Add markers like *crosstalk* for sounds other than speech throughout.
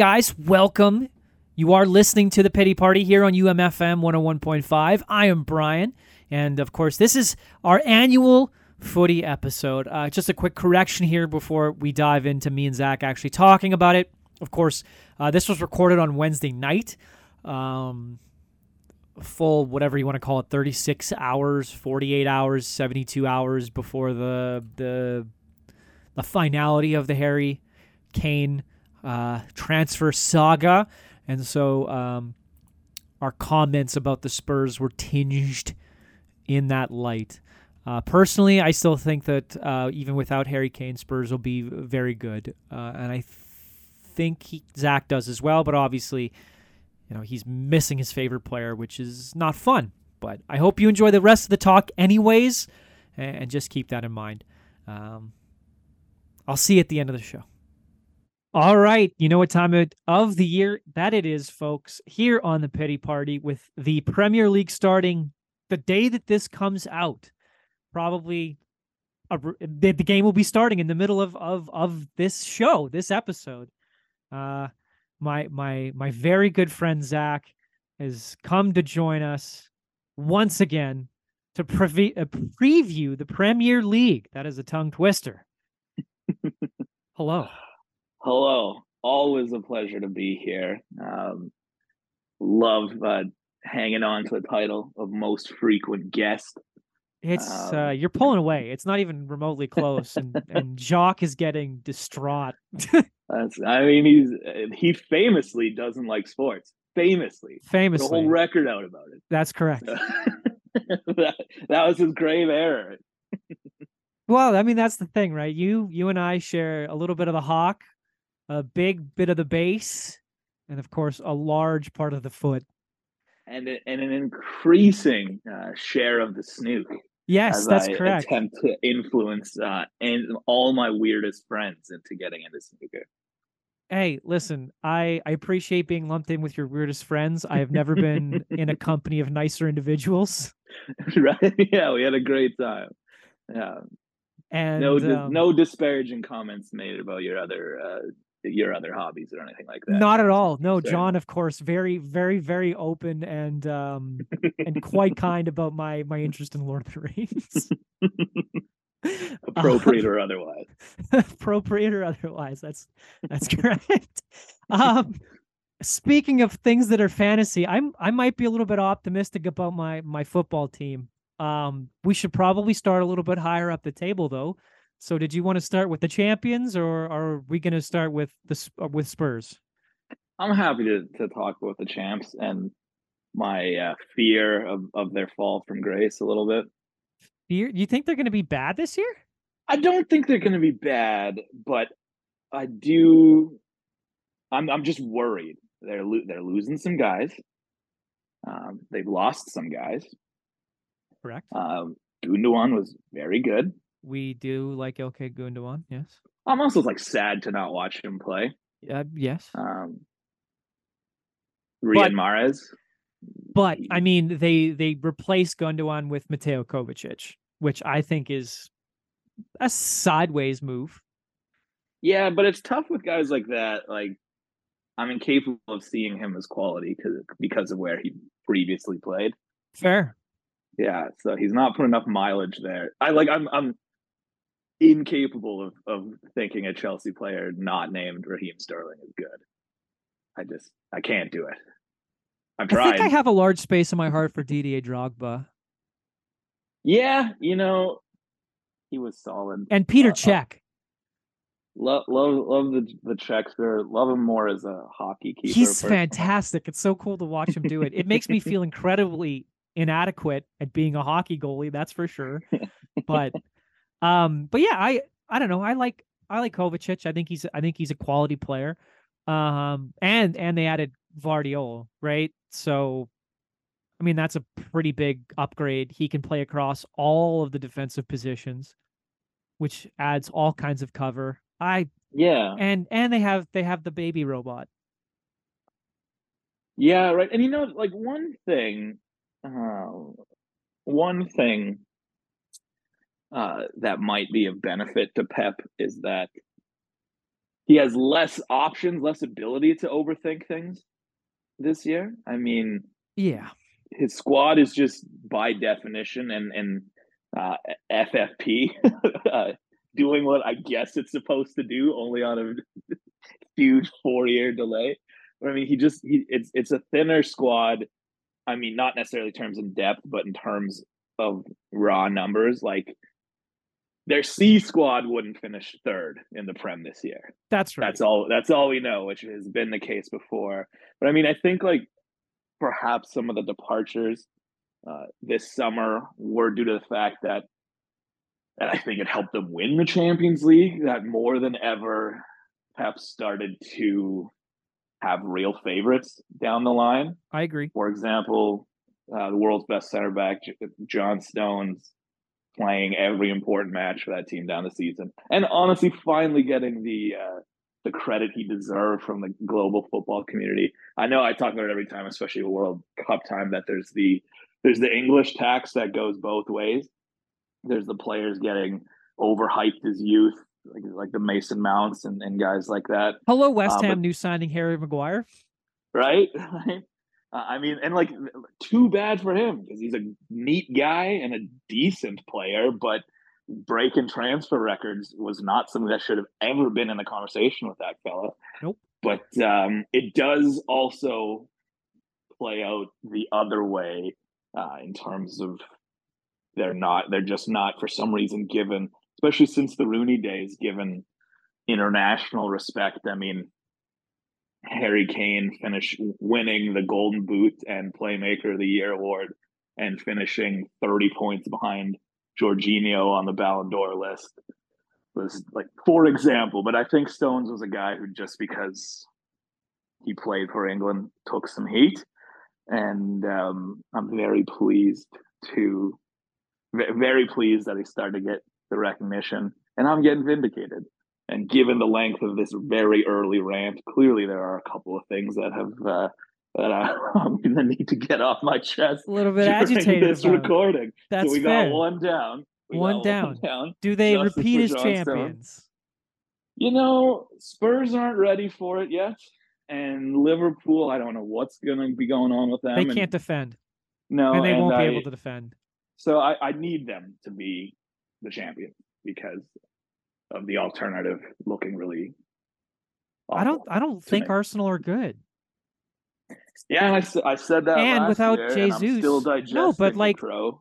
Guys, welcome. You are listening to the Pity Party here on UMFM 101.5. I am Brian, and of course, this is our annual footy episode. Uh, just a quick correction here before we dive into me and Zach actually talking about it. Of course, uh, this was recorded on Wednesday night. Um, full whatever you want to call it 36 hours 48 hours 72 hours before the the the finality of the harry kane uh, transfer saga and so um, our comments about the spurs were tinged in that light uh, personally i still think that uh, even without harry kane spurs will be very good uh, and i th- think he, zach does as well but obviously you know, he's missing his favorite player, which is not fun. But I hope you enjoy the rest of the talk, anyways, and just keep that in mind. Um, I'll see you at the end of the show. All right, you know what time of the year that it is, folks. Here on the Pity Party, with the Premier League starting the day that this comes out, probably a, the, the game will be starting in the middle of of of this show, this episode. Uh, my my my very good friend Zach has come to join us once again to pre- uh, preview the Premier League. That is a tongue twister. *laughs* Hello. Hello. Always a pleasure to be here. Um, love uh, hanging on to the title of most frequent guest. It's um, uh, you're pulling away. It's not even remotely close, and *laughs* and Jock is getting distraught. That's, I mean, he's he famously doesn't like sports. Famously, famously, the whole record out about it. That's correct. So, *laughs* that, that was his grave error. well, I mean, that's the thing, right? You you and I share a little bit of the hawk, a big bit of the base, and of course, a large part of the foot, and and an increasing uh, share of the snook. Yes, that's I correct. Attempt to influence uh, and all my weirdest friends into getting into snooker. Hey, listen, I, I appreciate being lumped in with your weirdest friends. I have never been in a *laughs* company of nicer individuals. *laughs* right? Yeah, we had a great time. Yeah. And no, um, no disparaging comments made about your other uh, your other hobbies or anything like that. Not at all. No, John, of course, very, very, very open and um and quite *laughs* kind about my my interest in Lord of the Rings. *laughs* *laughs* appropriate um, or otherwise. appropriate or otherwise. That's that's correct. um speaking of things that are fantasy, I'm I might be a little bit optimistic about my my football team. Um we should probably start a little bit higher up the table though. So, did you want to start with the champions, or are we going to start with the uh, with Spurs? I'm happy to to talk about the champs and my uh, fear of of their fall from grace a little bit. Fear? You think they're going to be bad this year? I don't think they're going to be bad, but I do. I'm I'm just worried. They're lo- they're losing some guys. Um, they've lost some guys. Correct. Um, Gundogan was very good. We do like Ilkay Gundogan, yes. I'm also like sad to not watch him play. Uh, yes. Um, Riyad Mahrez. But I mean, they they replaced Gundogan with Mateo Kovacic, which I think is a sideways move. Yeah, but it's tough with guys like that. Like, I'm incapable of seeing him as quality because because of where he previously played. Fair. Yeah, so he's not put enough mileage there. I like. I'm. I'm incapable of, of thinking a Chelsea player not named Raheem Sterling is good. I just I can't do it. I'm trying. I think I have a large space in my heart for Didier Drogba. Yeah, you know, he was solid. And Peter uh, Cech. Love, love, love the the Czechster. Love him more as a hockey keeper. He's personally. fantastic. It's so cool to watch him do it. It makes me feel *laughs* incredibly inadequate at being a hockey goalie. That's for sure. But um, but yeah, I I don't know. I like I like Kovacic. I think he's I think he's a quality player. Um, and and they added Gvardiol, right? So, I mean that's a pretty big upgrade. He can play across all of the defensive positions, which adds all kinds of cover. I yeah, and and they have they have the baby robot. Yeah, right. And you know, like one thing, uh, one thing uh, that might be of benefit to Pep is that he has less options, less ability to overthink things this year. I mean, yeah, his squad is just by definition and and uh, FFP *laughs* uh, doing what I guess it's supposed to do, only on a *laughs* huge four year delay. I mean, he just he it's it's a thinner squad. I mean, not necessarily terms in depth, but in terms of raw numbers, like their C squad wouldn't finish third in the Prem this year. That's right. That's all. That's all we know, which has been the case before. But I mean, I think like perhaps some of the departures uh, this summer were due to the fact that, and I think it helped them win the Champions League. That more than ever, Pep started to have real favorites down the line. I agree. For example, uh, the world's best center back, John Stones, playing every important match for that team down the season, and honestly, finally getting the uh, the credit he deserved from the global football community. I know I talk about it every time, especially World Cup time, that there's the there's the English tax that goes both ways. There's the players getting overhyped as youth, like like the Mason Mounts and, and guys like that. Hello, West um, Ham but, new signing Harry Maguire. Right, *laughs* right. Uh, I mean, and like, too bad for him because he's a neat guy and a decent player, but breaking transfer records was not something that should have ever been in the conversation with that fella. Nope. But um, it does also play out the other way uh, in terms of they're not, they're just not for some reason given, especially since the Rooney days, given international respect. I mean, Harry Kane finish winning the Golden Boot and Playmaker of the Year award and finishing 30 points behind Jorginho on the Ballon d'Or list was like for example, but I think Stones was a guy who just because he played for England took some heat, and um, I'm very pleased to very pleased that he started to get the recognition, and I'm getting vindicated. And given the length of this very early rant, clearly there are a couple of things that have uh, that *laughs* I, am gonna need to get off my chest. A little bit agitated. This recording. That's so we fair. got one down. One down. one down. Do they Justice repeat as champions? You know, Spurs aren't ready for it yet, and Liverpool. I don't know what's gonna be going on with them. They can't defend. No, and they and won't I, be able to defend. So I, I need them to be the champion because of the alternative looking really. I don't. I don't think me. Arsenal are good. Yeah, I, I said that. And without year, Jesus, and still digesting no, but like pro.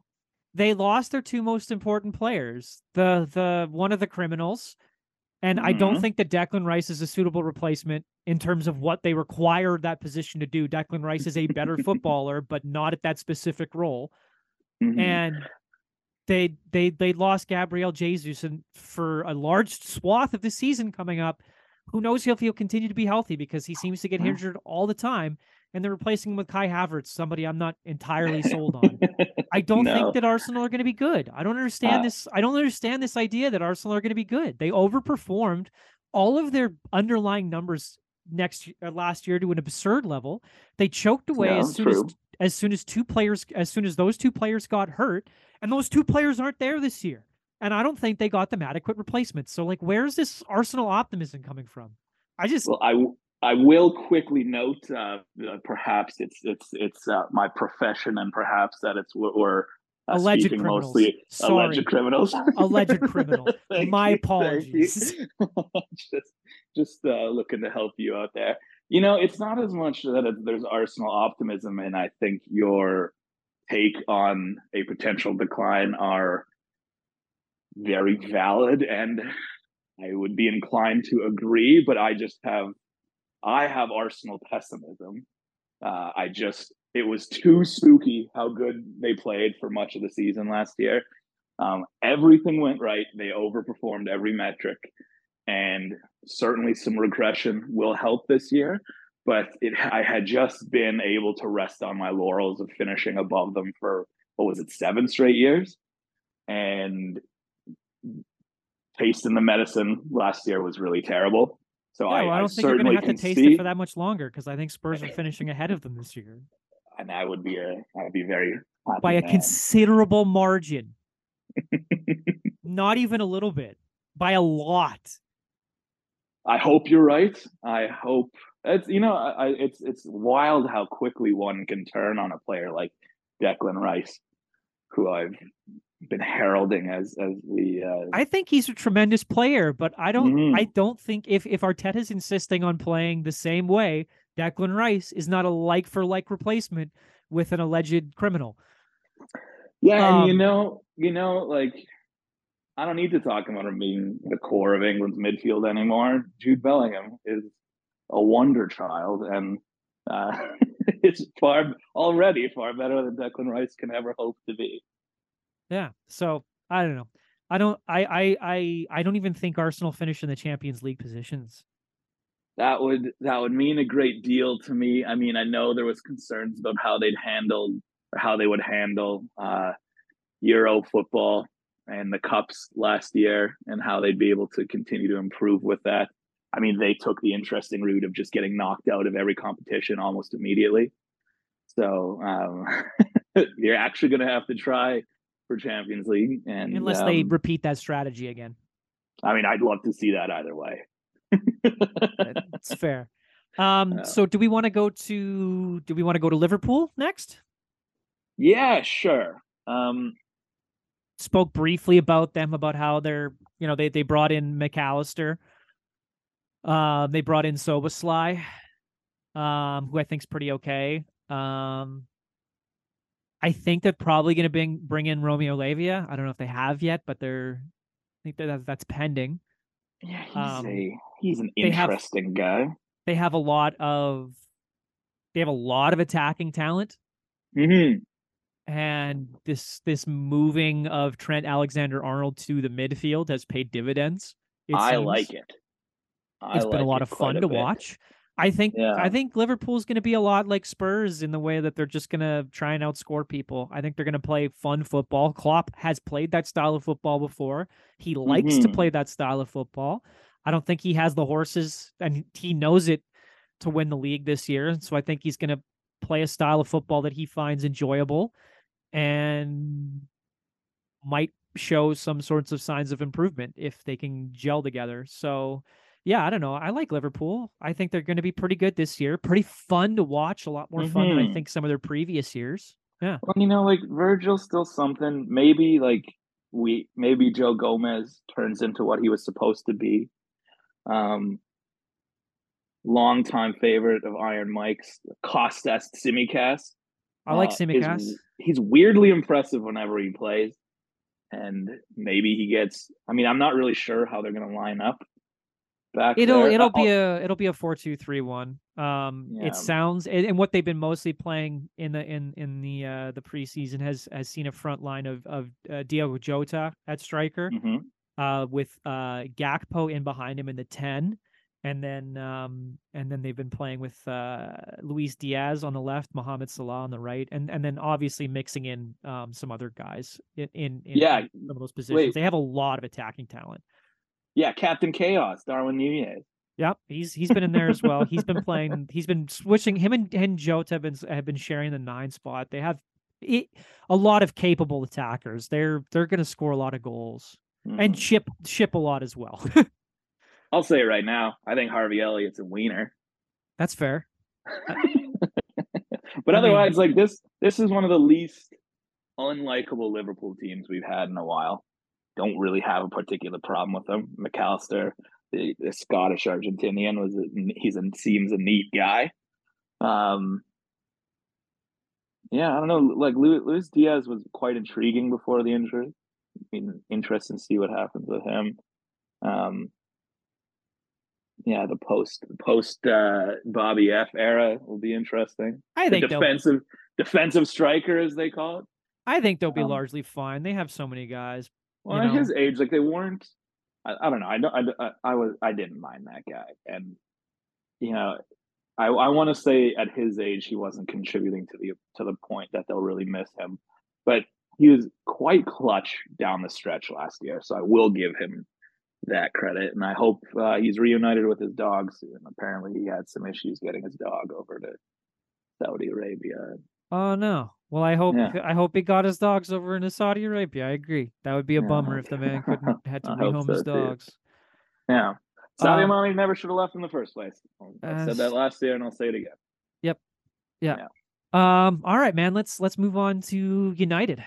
they lost their two most important players. The the one of the criminals, and mm-hmm. I don't mm-hmm. think that Declan Rice is a suitable replacement in terms of what they require that position to do. Declan Rice is a better *laughs* footballer, but not at that specific role. Mm-hmm. And they they they lost Gabriel Jesus and for a large swath of the season coming up. Who knows if he'll continue to be healthy because he seems to get injured all the time. And they're replacing him with Kai Havertz, somebody I'm not entirely sold on. *laughs* I don't no. think that Arsenal are going to be good. I don't understand uh, this. I don't understand this idea that Arsenal are going to be good. They overperformed all of their underlying numbers next uh, last year to an absurd level. They choked away as soon true. as as soon as two players as soon as those two players got hurt and those two players aren't there this year. And I don't think they got them adequate replacements. So, like, where's this Arsenal optimism coming from? I just well, I I will quickly note, uh, uh, perhaps it's it's it's uh, my profession, and perhaps that it's we're uh, alleged criminals. mostly Sorry. alleged criminals. alleged *laughs* criminal. my apologies. *laughs* just just uh, looking to help you out there. You know, it's not as much that there's Arsenal optimism, and I think your take on a potential decline are very valid and I would be inclined to agree, but I just have I have Arsenal pessimism. Uh, I just it was too spooky how good they played for much of the season last year. Um, everything went right. They overperformed every metric, and certainly some regression will help this year but it, I had just been able to rest on my laurels of finishing above them for what was it, seven straight years, and tasting the medicine last year was really terrible. So I, I, don't I think you're going to have to taste see, it for that much longer because I think Spurs are finishing ahead of them this year, and I would be a I would be very by a man. considerable margin, *laughs* not even a little bit, by a lot. I hope you're right. I hope it's you know I, it's it's wild how quickly one can turn on a player like Declan Rice, who I've been heralding as as the. Uh, I think he's a tremendous player, but I don't. Mm-hmm. I don't think if if Arteta's insisting on playing the same way, Declan Rice is not a like for like replacement with an alleged criminal. Yeah, um, and you um, know, you know, like I don't need to talk about him being the core of England's midfield anymore. Jude Bellingham is a wonder child, and uh, *laughs* it's far already far better than Declan Rice can ever hope to be. Yeah. So I don't know. I don't. I. I. I. I don't even think Arsenal finish in the Champions League positions. That would that would mean a great deal to me. I mean, I know there was concerns about how they'd handle how they would handle uh, Euro football and the cups last year, and how they'd be able to continue to improve with that. I mean, they took the interesting route of just getting knocked out of every competition almost immediately. So um, *laughs* you're actually going to have to try for Champions League, and unless um, they repeat that strategy again. I mean, I'd love to see that either way. It's fair. Um, so do we want to go to do we want to go to Liverpool next? Yeah, sure. Um, spoke briefly about them about how they're you know they they brought in Mac Allister uh, they brought in Szoboszlai, um, who I think is pretty okay. Um, I think they're probably going to bring bring in Romeo Lavia. I don't know if they have yet, but they're I think that that's pending. Yeah, he's um, a he's an interesting have, guy. They have a lot of they have a lot of attacking talent. Mm-hmm. And this this moving of Trent Alexander Arnold to the midfield has paid dividends. I seems. like it. It's been a lot of fun to bit. watch. I think yeah. I think Liverpool's going to be a lot like Spurs in the way that they're just going to try and outscore people. I think they're going to play fun football. Klopp has played that style of football before. He likes mm-hmm. to play that style of football. I don't think he has the horses and he knows it to win the league this year. So I think he's going to play a style of football that he finds enjoyable and might show some sorts of signs of improvement if they can gel together. So yeah, I don't know. I like Liverpool. I think they're going to be pretty good this year. Pretty fun to watch. A lot more mm-hmm. fun than I mm-hmm. think some of their previous years. Yeah. Well, you know, like Virgil's still something. Maybe like we maybe Joe Gomez turns into what he was supposed to be. Um longtime favorite of Iron Mike's Kostas Tsimikas. I like uh, Tsimikas. he's weirdly impressive whenever he plays. And maybe he gets I mean, I'm not really sure how they're gonna line up back it'll there. it'll be a it'll be a four two three one um yeah. it sounds and what they've been mostly playing in the in in the uh the preseason has has seen a front line of of uh, Diogo Jota at striker mm-hmm. uh with uh Gakpo in behind him in the 10 and then um and then they've been playing with uh Luis Diaz on the left, Mohamed Salah on the right, and and then obviously mixing in um some other guys in in, in yeah some of those positions. Wait. They have a lot of attacking talent. Yeah, Captain Chaos, Darwin Nunez. Yep, he's he's been in there as well. he's been playing. *laughs* He's been switching. Him and, and Jota have been have been sharing the nine spot. They have it, a lot of capable attackers. They're they're going to score a lot of goals mm-hmm. and ship ship a lot as well. *laughs* I'll say it right now. I think Harvey Elliott's a wiener. That's fair. *laughs* but otherwise, like this, this is one of the least unlikable Liverpool teams we've had in a while don't really have a particular problem with him. Mac Allister, the, the Scottish Argentinian, was a, he's a, seems a neat guy. Um, yeah, I don't know. Like Luis Diaz was quite intriguing before the injury. I mean, interesting to see what happens with him. Um, yeah, the post post uh, Bobby F era will be interesting. I think the defensive defensive striker, as they call it. I think they'll be um, largely fine. They have so many guys. Well, at his age, like they weren't. I, I don't know. I don't. I, I was. I didn't mind that guy, and you know, I I want to say at his age he wasn't contributing to the to the point that they'll really miss him, but he was quite clutch down the stretch last year. So I will give him that credit, and I hope uh, he's reunited with his dog soon. Apparently, he had some issues getting his dog over to Saudi Arabia. Oh no! Well, I hope yeah. I hope he got his dogs over in Saudi Arabia. I agree. That would be a yeah. bummer if the man couldn't had *laughs* to rehome so his dogs. Too. Yeah. Sadio Um, never should have left in the first place. I Uh, said that last year, and I'll say it again. Yep. Yeah. Um, all right, man. Let's let's move on to United.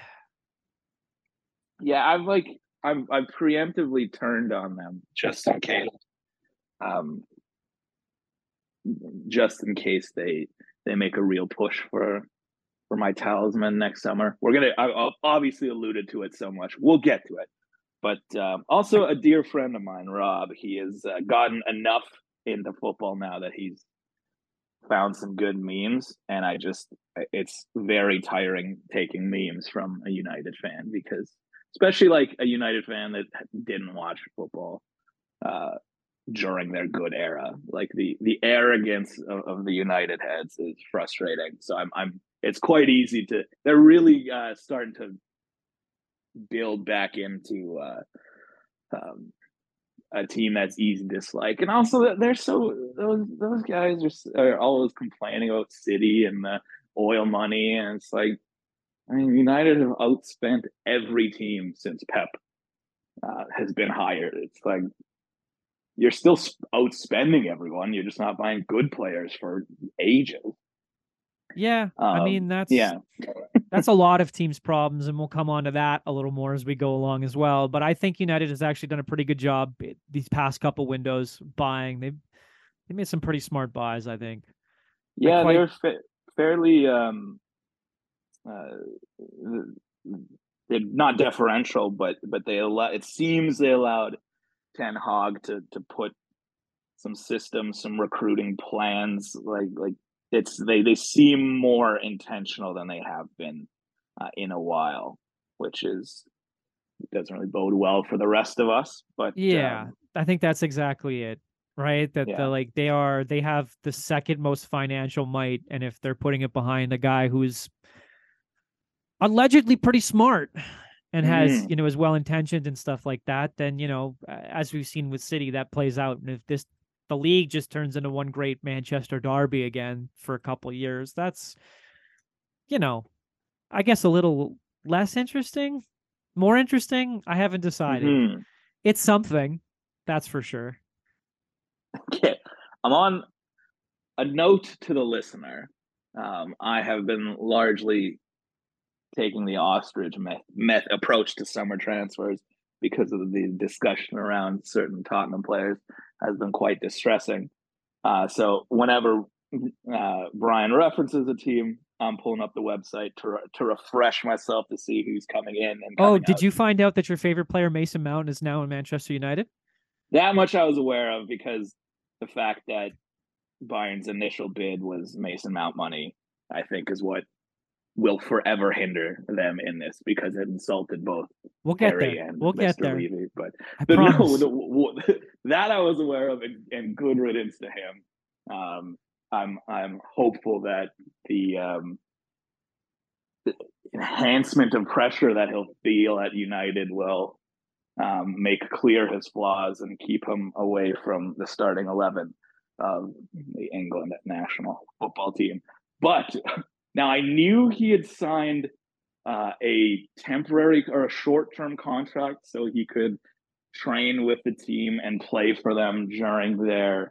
Yeah, I've like I've I've preemptively turned on them just in case. Um, just in case they they make a real push for for my talisman next summer. We're gonna I I obviously alluded to it so much. We'll get to it. But um, also a dear friend of mine, Rob, he has uh, gotten enough into football now that he's found some good memes, and I just it's very tiring taking memes from a United fan because especially like a United fan that didn't watch football uh, during their good era. Like the the arrogance of, of the United heads is frustrating. So I'm I'm it's quite easy to they're really uh, starting to build back into uh, um, a team that's easy to dislike, and also they're so those those guys are, are always complaining about City and the oil money, and it's like I mean United have outspent every team since Pep uh, has been hired. It's like you're still outspending everyone. You're just not buying good players for ages. Yeah, I Um, mean that's Yeah, that's *laughs* a lot of teams' problems, and we'll come on to that a little more as we go along as well. But I think United has actually done a pretty good job these past couple windows buying. They've they made some pretty smart buys, I think. yeah, quite- they're fa- fairly um, uh, they're not deferential, but but they allow. It seems they allowed Ten Hag to to put some systems, some recruiting plans. Like like it's they they seem more intentional than they have been uh, in a while, which is doesn't really bode well for the rest of us. But Yeah, um, I think that's exactly it. Right? That Yeah. the like they are they have the second most financial might, and if they're putting it behind a guy who's allegedly pretty smart and has Mhm. you know is well intentioned and stuff like that, then you know as we've seen with City, that plays out. And if this the league just turns into one great Manchester derby again for a couple years, that's you know, I guess a little less interesting, more interesting. I haven't decided. mhm. It's something, that's for sure. *laughs* Okay. I'm on a note to the listener. Um, I have been largely taking the ostrich meth, meth approach to summer transfers because of the discussion around certain Tottenham players has been quite distressing. Uh, so whenever uh, Brian references a team, I'm pulling up the website to re- to refresh myself to see who's coming in. And Oh, did out. you find out that your favorite player, Mason Mount, is now in Manchester United? That much I was aware of because the fact that Bayern's initial bid was Mason Mount money, I think, is what will forever hinder them in this because it insulted both We'll get Harry there. and We'll Mr. get there. Levy. But the, *laughs* no, the, *laughs* that I was aware of, and, and good riddance to him. Um, I'm I'm hopeful that the um, the enhancement of pressure that he'll feel at United will um, make clear his flaws and keep him away from the starting eleven of the England national football team. But now I knew he had signed uh, a temporary or a short-term contract so he could train with the team and play for them during their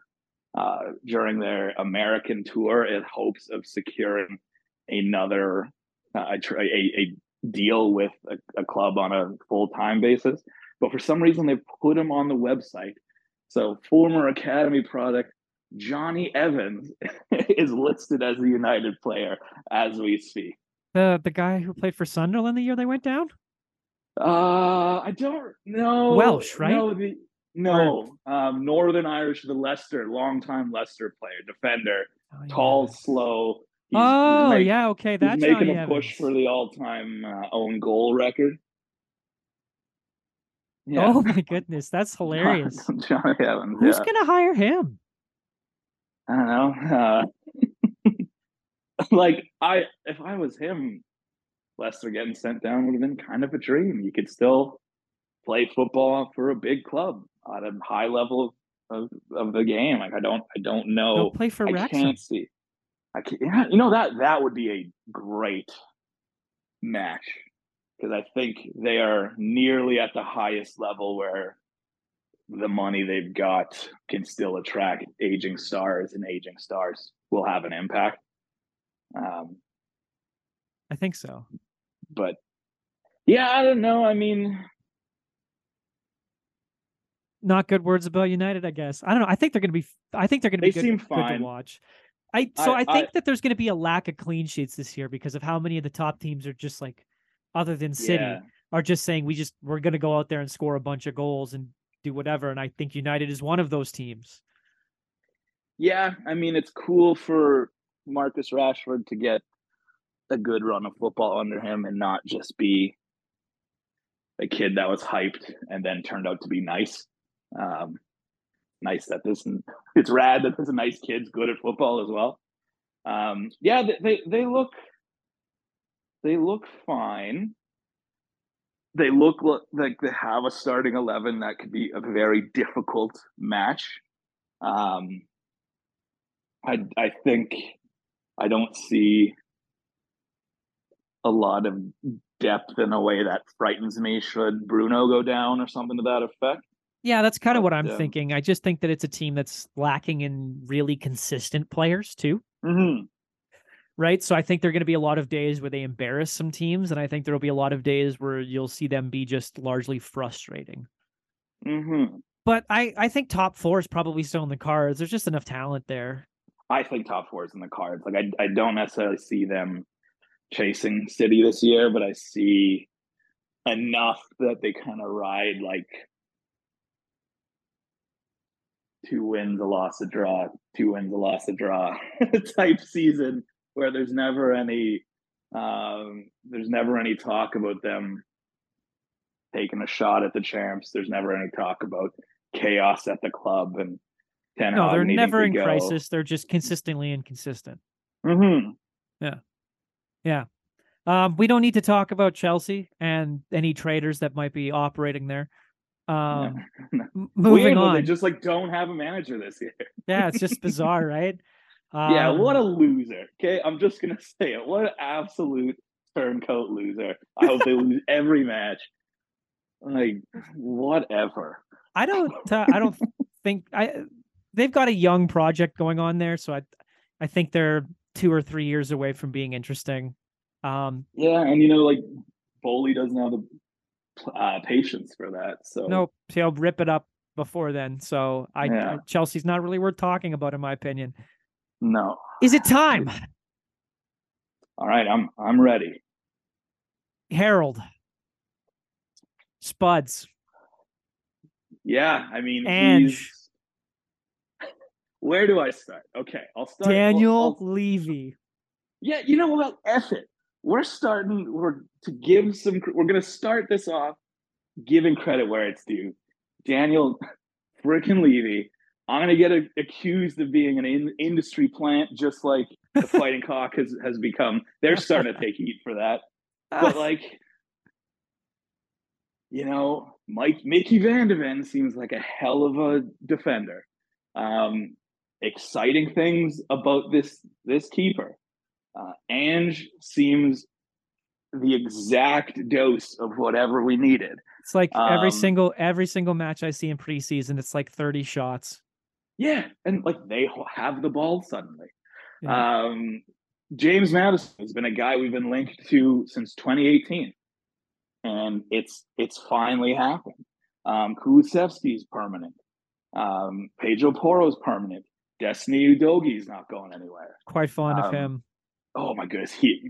uh, during their American tour in hopes of securing another uh, a, a, deal with a, a club on a full-time basis. But for some reason, they put him on the website. So former academy product Jonny Evans *laughs* is listed as a United player as we speak. The the guy who played for Sunderland the year they went down? Uh, I don't know. Welsh, right? No, the, no. Um, Northern Irish, the Leicester, longtime Leicester player, defender, Oh, tall, slow. He's, Oh, he's make- yeah, okay. That's making Jonny a push Evans. for the all-time uh, own goal record. Yeah. Oh my goodness, that's hilarious. *laughs* Jonny Evans. Who's yeah. gonna hire him? I don't know. Uh, *laughs* like I, if I was him, Leicester getting sent down would have been kind of a dream. You could still play football for a big club at a high level of, of the game. Like I don't, I don't know. play for I Wrexham. can't see. I can't, yeah, you know that that would be a great match because I think they are nearly at the highest level where the money they've got can still attract aging stars, and aging stars will have an impact. Um, I think so. But yeah, I don't know. I mean, not good words about United, I guess. I don't know. I think they're going to be. I think they're going to be They good, seem good fine. to watch. I so I, I- think that there's going to be a lack of clean sheets this year because of how many of the top teams are just like, other than City, yeah, are just saying we just we're going to go out there and score a bunch of goals and do whatever. And I think United is one of those teams. yeah. I mean, it's cool for Marcus Rashford to get a good run of football under him and not just be a kid that was hyped and then turned out to be nice. Um, nice that this it's rad that this nice kid's good at football as well. Um, yeah, they, they they look they look fine. They look like they have a starting eleven that could be a very difficult match. Um, I I think I don't see a lot of depth in a way that frightens me. Should Bruno go down or something to that effect? Yeah, that's kind of what I'm um, thinking. I just think that it's a team that's lacking in really consistent players too. Mm-hmm. Right? So I think there are going to be a lot of days where they embarrass some teams, and I think there will be a lot of days where you'll see them be just largely frustrating. Mm-hmm. But I, I think top four is probably still in the cards. There's just enough talent there. I think top four is in the cards. Like I, I don't necessarily see them chasing City this year, but I see enough that they kind of ride like two wins, a loss, a draw, two wins, a loss, a draw *laughs* type season where there's never any um, there's never any talk about them taking a shot at the champs. There's never any talk about chaos at the club and Ten No, Hag they're never in go. crisis. They're just consistently inconsistent. Mhm. Um, we don't need to talk about Chelsea and any traders that might be operating there. Um, *laughs* No. m- moving Weird, on. They just like don't have a manager this year. Yeah, it's just bizarre, right? *laughs* yeah, Um, what a loser. Okay, I'm just gonna *laughs* say it. What an absolute turncoat loser. I hope they lose *laughs* every match. Like whatever. I don't. Uh, I don't think I. They've got a young project going on there, so I, I think they're two or three years away from being interesting. Um, Yeah, and you know, like Boehly doesn't have the uh, patience for that. So no, he'll rip it up before then. So I, Yeah. I Chelsea's not really worth talking about, in my opinion. No. Is it time, All right, I'm I'm ready. Harold? Spuds. Yeah, I mean, he's- Where do I start? Okay, I'll start. Daniel I'll- Levy. Yeah, you know what? F it. We're starting. We're to give some. We're gonna start this off giving credit where it's due. Daniel freaking Levy. I'm gonna get a, accused of being an in, industry plant, just like the *laughs* Fighting Cock has has become. They're starting to take heat for that. But like, you know, Mike Mickey Van de seems like a hell of a defender. Um, exciting things about this this keeper. Uh, Ange seems the exact dose of whatever we needed. It's like every Um, single every single match I see in preseason, it's like 30 shots. Yeah, and like they have the ball suddenly. Yeah. Um, James Maddison has been a guy we've been linked to since 2018, and it's it's finally happened. Um, Kulusevski's permanent. Um, Pedro Porro's permanent. Destiny Udogie is not going anywhere. Quite fond of um, him. Oh my goodness, he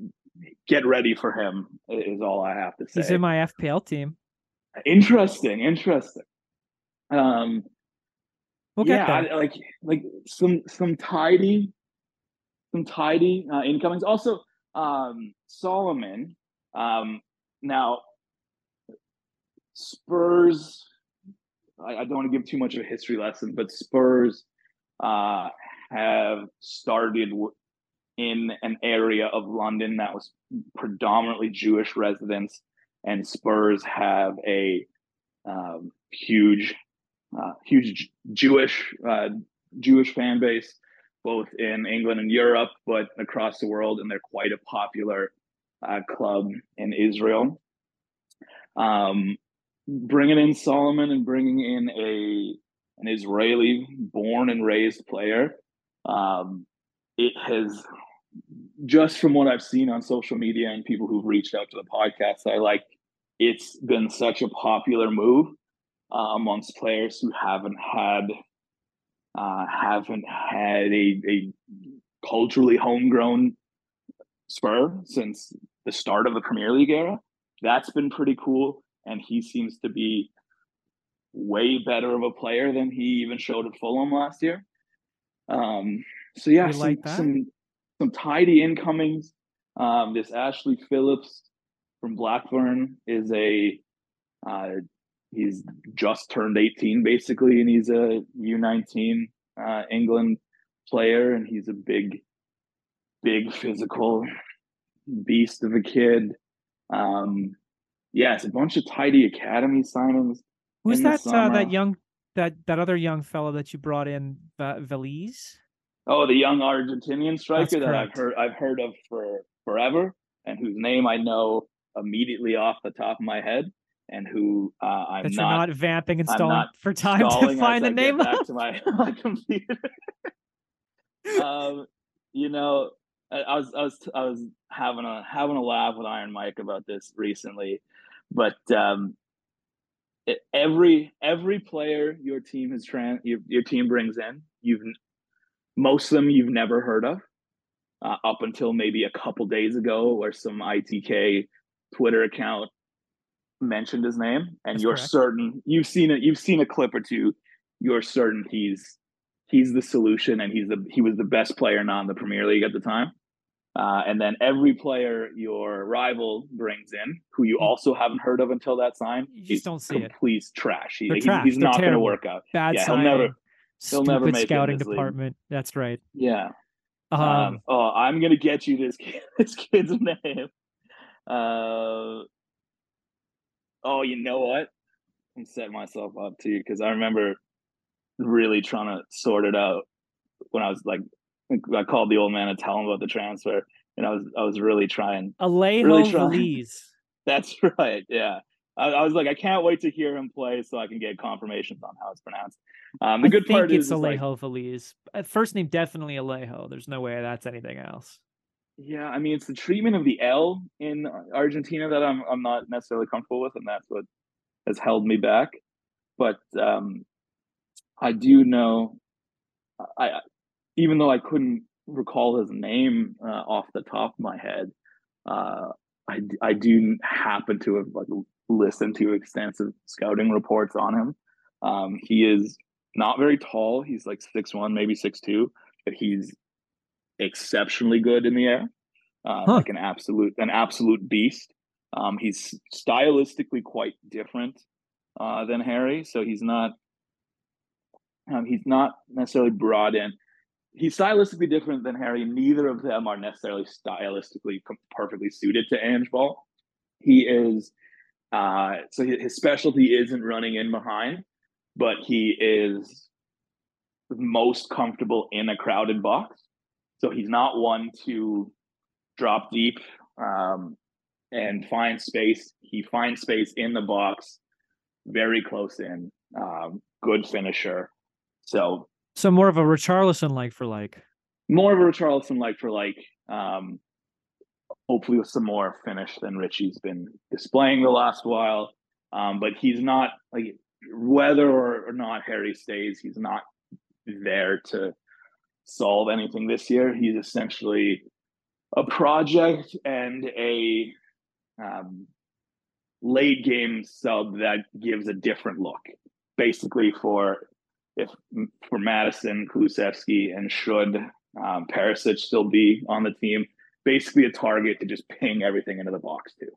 get ready for him is all I have to say. He's in my FPL team. interesting, interesting. Um, We'll yeah. I, like like some some tidy, some tidy uh, incomings. Also, um, Solomon. Um, now, Spurs. I, I don't want to give too much of a history lesson, but Spurs uh, have started w- in an area of London that was predominantly Jewish residents, and Spurs have a um, huge uh, huge Jewish uh, Jewish fan base, both in England and Europe, but across the world, and they're quite a popular uh, club in Israel. Um, bringing in Solomon and bringing in a an Israeli born and raised player, um, it has just from what I've seen on social media and people who've reached out to the podcast, I like it's been such a popular move uh, amongst players who haven't had uh, haven't had a, a culturally homegrown spur since the start of the Premier League era. That's been pretty cool, and he seems to be way better of a player than he even showed at Fulham last year. Um, so yeah, some, like some, some tidy incomings. Um, this Ashley Phillips from Blackburn is a uh, he's just turned 18 basically, and he's a U19 uh, England player, and he's a big, big physical beast of a kid. Um, yes, a bunch of tidy academy signings. Who's that? Uh, that young, that that other young fellow that you brought in, uh, Veliz. Oh, the young Argentinian striker that I've heard I've heard of for forever, and whose name I know immediately off the top of my head, and who uh, I'm that not, not vamping and stalling for time to find the name back to my, *laughs* my computer. um, you know, I was I was I was having a having a laugh with Iron Mike about this recently, but um, it, every every player your team has trans your, your team brings in, you've most of them you've never heard of, uh, up until maybe a couple days ago, where some ITK Twitter account mentioned his name, and That's you're correct. certain you've seen it. You've seen a clip or two. You're certain he's he's the solution, and he's the he was the best player not in the Premier League at the time. Uh, and then every player your rival brings in, who you also haven't heard of until that sign, you just don't see complete it. trash. He, he's, he's not going to work out. Bad yeah, signing. he'll never. He'll never make scouting department. League. That's right. Yeah. Um, um, oh, I'm going to get you this *laughs* kid, this kid's name. Uh, oh, you know what? I'm setting myself up too because I remember really trying to sort it out when I was like I called the old man to tell him about the transfer, and I was I was really trying. Alejo really trying. *laughs* That's right. Yeah, I, I, was like, I can't wait to hear him play so I can get confirmations on how it's pronounced. Um, the I good think part it's is Alejo like, First name definitely Alejo. There's no way that's anything else. Yeah, I mean, it's the treatment of the L in Argentina that I'm I'm not necessarily comfortable with, and that's what has held me back. But um, I do know, I even though I couldn't recall his name uh, off the top of my head, uh, I I do happen to have like listened to extensive scouting reports on him. Um, he is not very tall. He's like six one, maybe six two, but he's exceptionally good in the air, uh, huh. like an absolute an absolute beast. Um, he's stylistically quite different uh, than Harry, so he's not um, he's not necessarily brought in he's stylistically different than Harry. Neither of them are necessarily stylistically perfectly suited to Ange Ball. He is uh, so his specialty isn't running in behind, but he is most comfortable in a crowded box. So he's not one to drop deep um, and find space. He finds space in the box, very close in, um, good finisher. So so more of a Richarlison like for like. More of a Richarlison like for like. Um, hopefully with some more finish than Richie's been displaying the last while. Um, but he's not like whether or not Harry stays, he's not there to solve anything this year. He's essentially a project and a um, late game sub that gives a different look, basically for if for Maddison, Kulusevski, and should um, Perisic still be on the team, basically a target to just ping everything into the box too.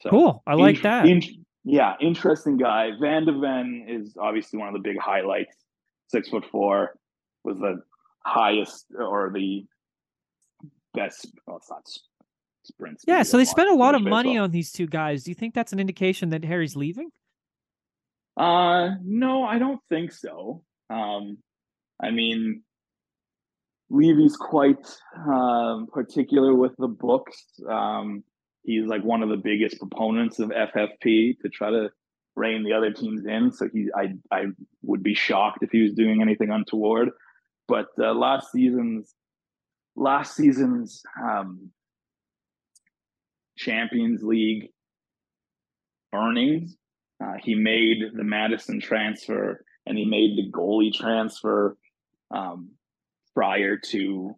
So, cool. I like in, that. In, yeah, interesting guy. Van de Ven is obviously one of the big highlights. Six foot four was the highest or the best. Well, it's not sprints. Yeah, so they spent a lot of money on these two guys. Do you think that's an indication that Harry's leaving? Uh, no, I don't think so. Um, I mean, Levy's quite um, particular with the books. Um, he's like one of the biggest proponents of FFP to try to rein the other teams in. So he, I, I would be shocked if he was doing anything untoward. But uh, last season's, last season's um, Champions League earnings, uh, he made the Maddison transfer and he made the goalie transfer um, prior to,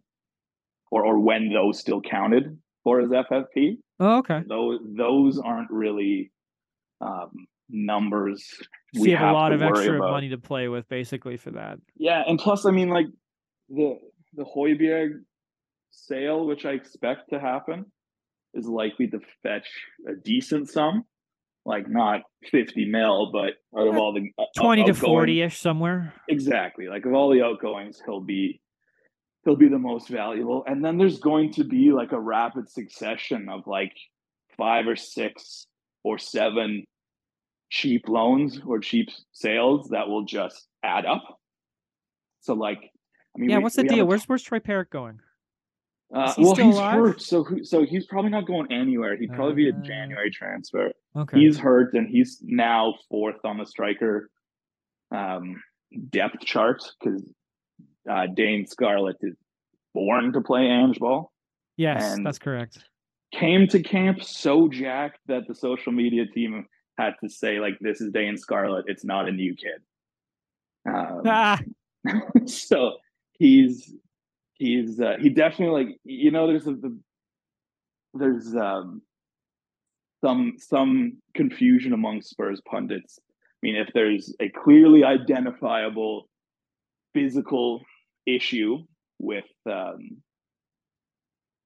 or or when those still counted for his FFP. Oh, okay. Those those aren't really um, numbers. So you have, have a lot of extra about. money to play with, basically, for that. Yeah, and plus, I mean, like the the Højbjerg sale, which I expect to happen, is likely to fetch a decent sum, like not fifty mil, but out of all the uh, twenty to forty ish somewhere. Exactly, like of all the outgoings, he'll be he'll be the most valuable. And then there's going to be like a rapid succession of like five or six or seven cheap loans or cheap sales that will just add up. So like, I mean, yeah. We, what's the deal? Where's where's Troy Parrott going? Uh, he well, he's alive? hurt, so so he's probably not going anywhere. He'd probably be a uh, January transfer. Okay, he's hurt, and he's now fourth on the striker um, depth chart because uh, Dane Scarlett is born to play Ange ball. Yes, that's correct. Came to camp so jacked that the social media team had to say like, "This is Dane Scarlett. It's not a new kid." Um, ah. *laughs* so he's he's uh, he definitely like you know there's a, the there's um some some confusion among Spurs pundits. I mean, if there's a clearly identifiable physical issue with um,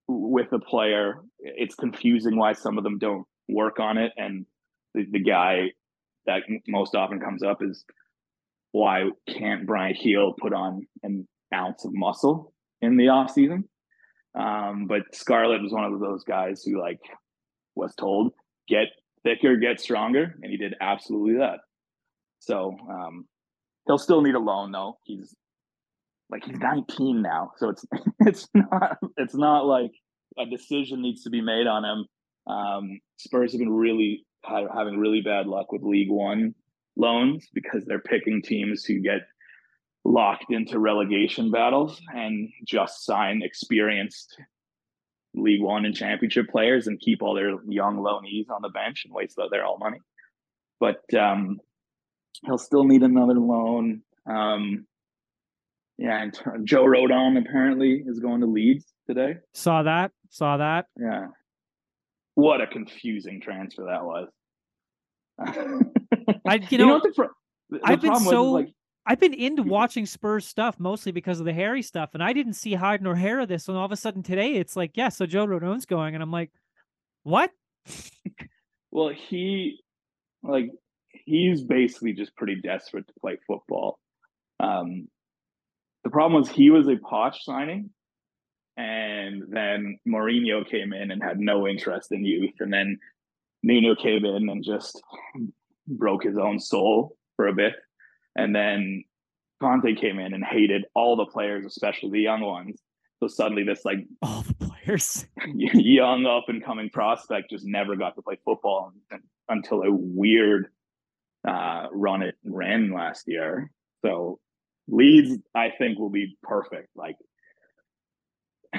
with a player. It's confusing why some of them don't work on it, and the, the guy that most often comes up is why can't Bryan Gil put on an ounce of muscle in the off season? Um, but Scarlett was one of those guys who like was told get thicker, get stronger, and he did absolutely that. So um, he'll still need a loan though. He's like he's 19 now, so it's *laughs* it's not it's not like a decision needs to be made on him. Um, Spurs have been really having really bad luck with League One loans because they're picking teams who get locked into relegation battles and just sign experienced League One and Championship players and keep all their young loanees on the bench and waste their all money. But um, he'll still need another loan. Um, yeah, and *laughs* Joe Rodon apparently is going to Leeds today. Saw that. Saw that. Yeah. What a confusing transfer that was. *laughs* I you know, you know the, the I've been so like, I've been into watching Spurs stuff mostly because of the Harry stuff, and I didn't see hide nor hair of this. And all of a sudden today, it's like, yeah, so Joe Rodon's going, and I'm like, what? well, he like he's basically just pretty desperate to play football. Um, the problem was he was a Poch signing, and then Mourinho came in and had no interest in youth, and then Nuno came in and just broke his own soul for a bit, and then Conte came in and hated all the players, especially the young ones. So suddenly, this like *laughs* all the players, *laughs* young up and coming prospect, just never got to play football until a weird uh, run it ran last year. So Leeds, I think, will be perfect. Like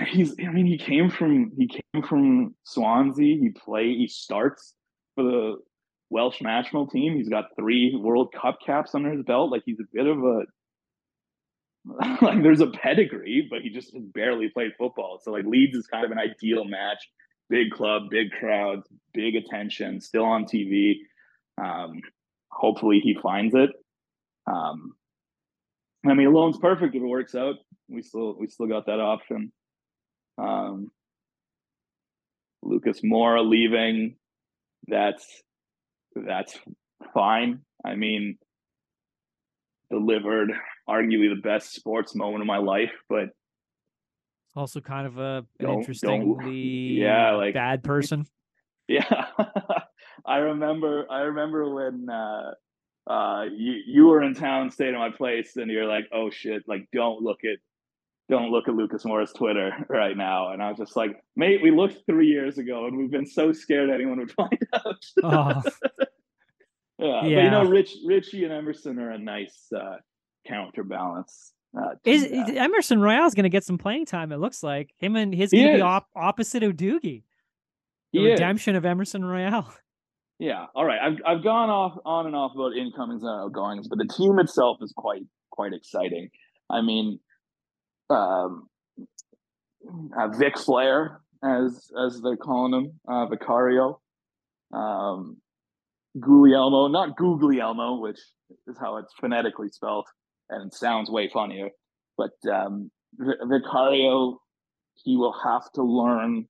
he's, I mean, he came from he came from Swansea. He play he starts for the Welsh national team. He's got three World Cup caps under his belt. Like he's a bit of a *laughs* like there's a pedigree, but he just barely played football. So like Leeds is kind of an ideal match. Big club, big crowds, big attention, still on TV. Um, hopefully he finds it. Um, I mean, loan's perfect if it works out. We still we still got that option. Um, Lucas Moura leaving, that's that's fine. I mean, delivered arguably the best sports moment of my life, but also kind of a an interestingly yeah like bad person. *laughs* Yeah, *laughs* I remember. I remember when uh, uh, you you were in town staying at my place and you're like, oh shit, like don't look at don't look at Lucas Moura's Twitter *laughs* right now. And I was just like, mate, we looked three years ago and we've been so scared anyone would *laughs* find out. Oh. yeah. *laughs* Yeah. But you know, Rich Richie and Emerson are a nice uh counterbalance. Uh, Is, is Emerson Royal's going to get some playing time? It looks like him and his going to be is. op- opposite of Doogie. The He is. redemption of Emerson Royal. Yeah. All right. I've I've gone off on and off about incomings and outgoings, but the team itself is quite quite exciting. I mean, um, uh, Vic Flair, as as they're calling him, uh, Vicario, um, Guglielmo, not Guglielmo, which is how it's phonetically spelled, and sounds way funnier. But um, Vicario, he will have to learn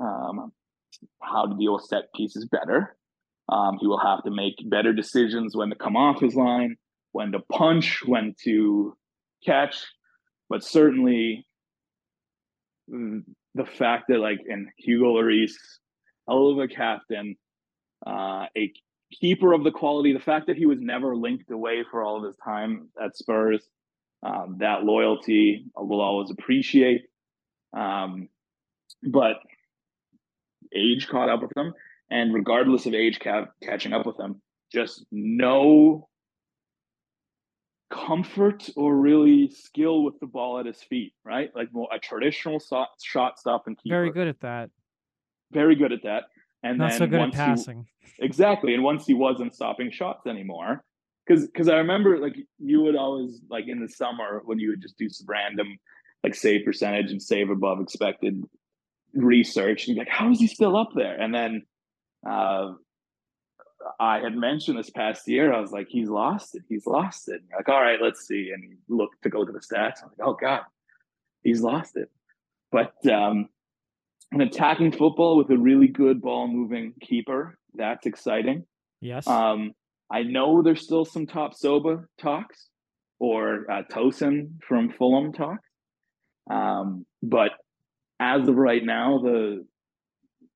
um, how to deal with set pieces better. Um, he will have to make better decisions when to come off his line, when to punch, when to catch. But certainly, the fact that like in Hugo Lloris, hell of a captain, uh, a keeper of the quality, the fact that he was never linked away for all of his time at Spurs, um, that loyalty will always appreciate. Um, but age caught up with him, and regardless of age ca- catching up with him, just no comfort or really skill with the ball at his feet. Right, like more a traditional so- shot stop and keeper. Very good at that. very good at that. And Not then so good at once he- exactly, and once he wasn't stopping shots anymore, because because I remember like you would always like in the summer when you would just do some random like save percentage and save above expected research and be like, how is he still up there? And then uh, I had mentioned this past year, I was like, he's lost it, he's lost it. Like, all right, let's see. And you look to go to the stats. I'm like, oh god, he's lost it. But um, an attacking football with a really good ball moving keeper, that's exciting. Yes. Um, I know there's still some Todibo talks or uh, Tosin from Fulham talks. Um, but as of right now, the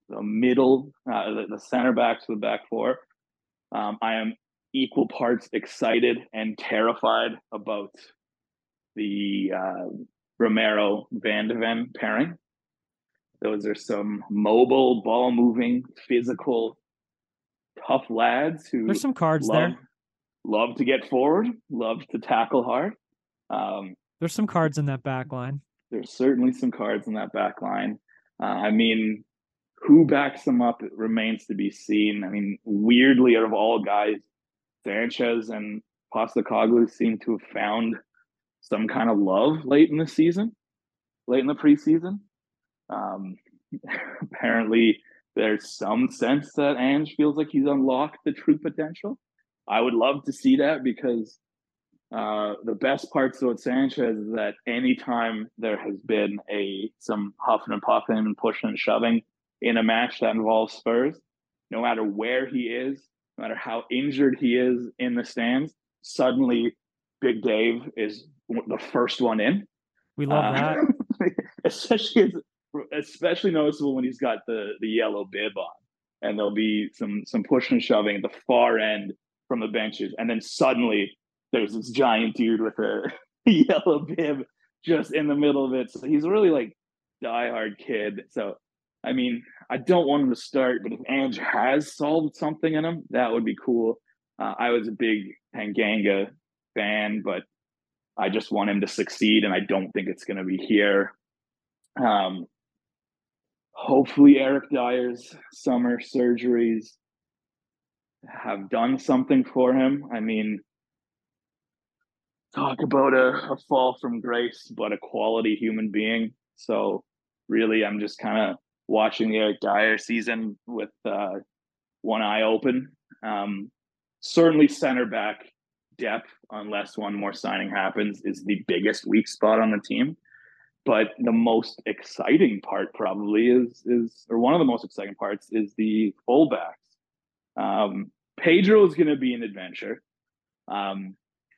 the middle, uh, the, the center back to the back four, um, I am equal parts excited and terrified about the uh, Romero Van de Ven pairing. Those are some mobile, ball moving, physical, tough lads who There's some cards love, there. love to get forward, love to tackle hard. Um, There's some cards in that back line. there's certainly some cards in that back line. Uh, I mean, who backs them up remains to be seen. I mean, weirdly, out of all guys, Sanchez and Postecoglou seem to have found some kind of love late in the season, late in the preseason. Um, *laughs* apparently, there's some sense that Ange feels like he's unlocked the true potential. I would love to see that because uh, the best parts about Sanchez is that anytime there has been a some huffing and puffing and pushing and shoving in a match that involves Spurs, no matter where he is, no matter how injured he is in the stands, suddenly Big Dave is the first one in. We love that. Uh, *laughs* especially especially noticeable when he's got the the yellow bib on, and there'll be some some pushing and shoving at the far end from the benches, and then suddenly there's this giant dude with a *laughs* yellow bib just in the middle of it. So he's really like diehard kid. So I mean, I don't want him to start, but if Ange has solved something in him, that would be cool. Uh, I was a big Tanganga fan, but I just want him to succeed, and I don't think it's going to be here. Um, hopefully, Eric Dier's summer surgeries have done something for him. I mean, talk about a, a fall from grace, but a quality human being. So, really, I'm just kind of watching the Eric Dier season with uh, one eye open. Um, certainly, center back depth, unless one more signing happens, is the biggest weak spot on the team. But the most exciting part probably is is or one of the most exciting parts is the fullbacks. Um, Pedro is going to be an adventure. Um,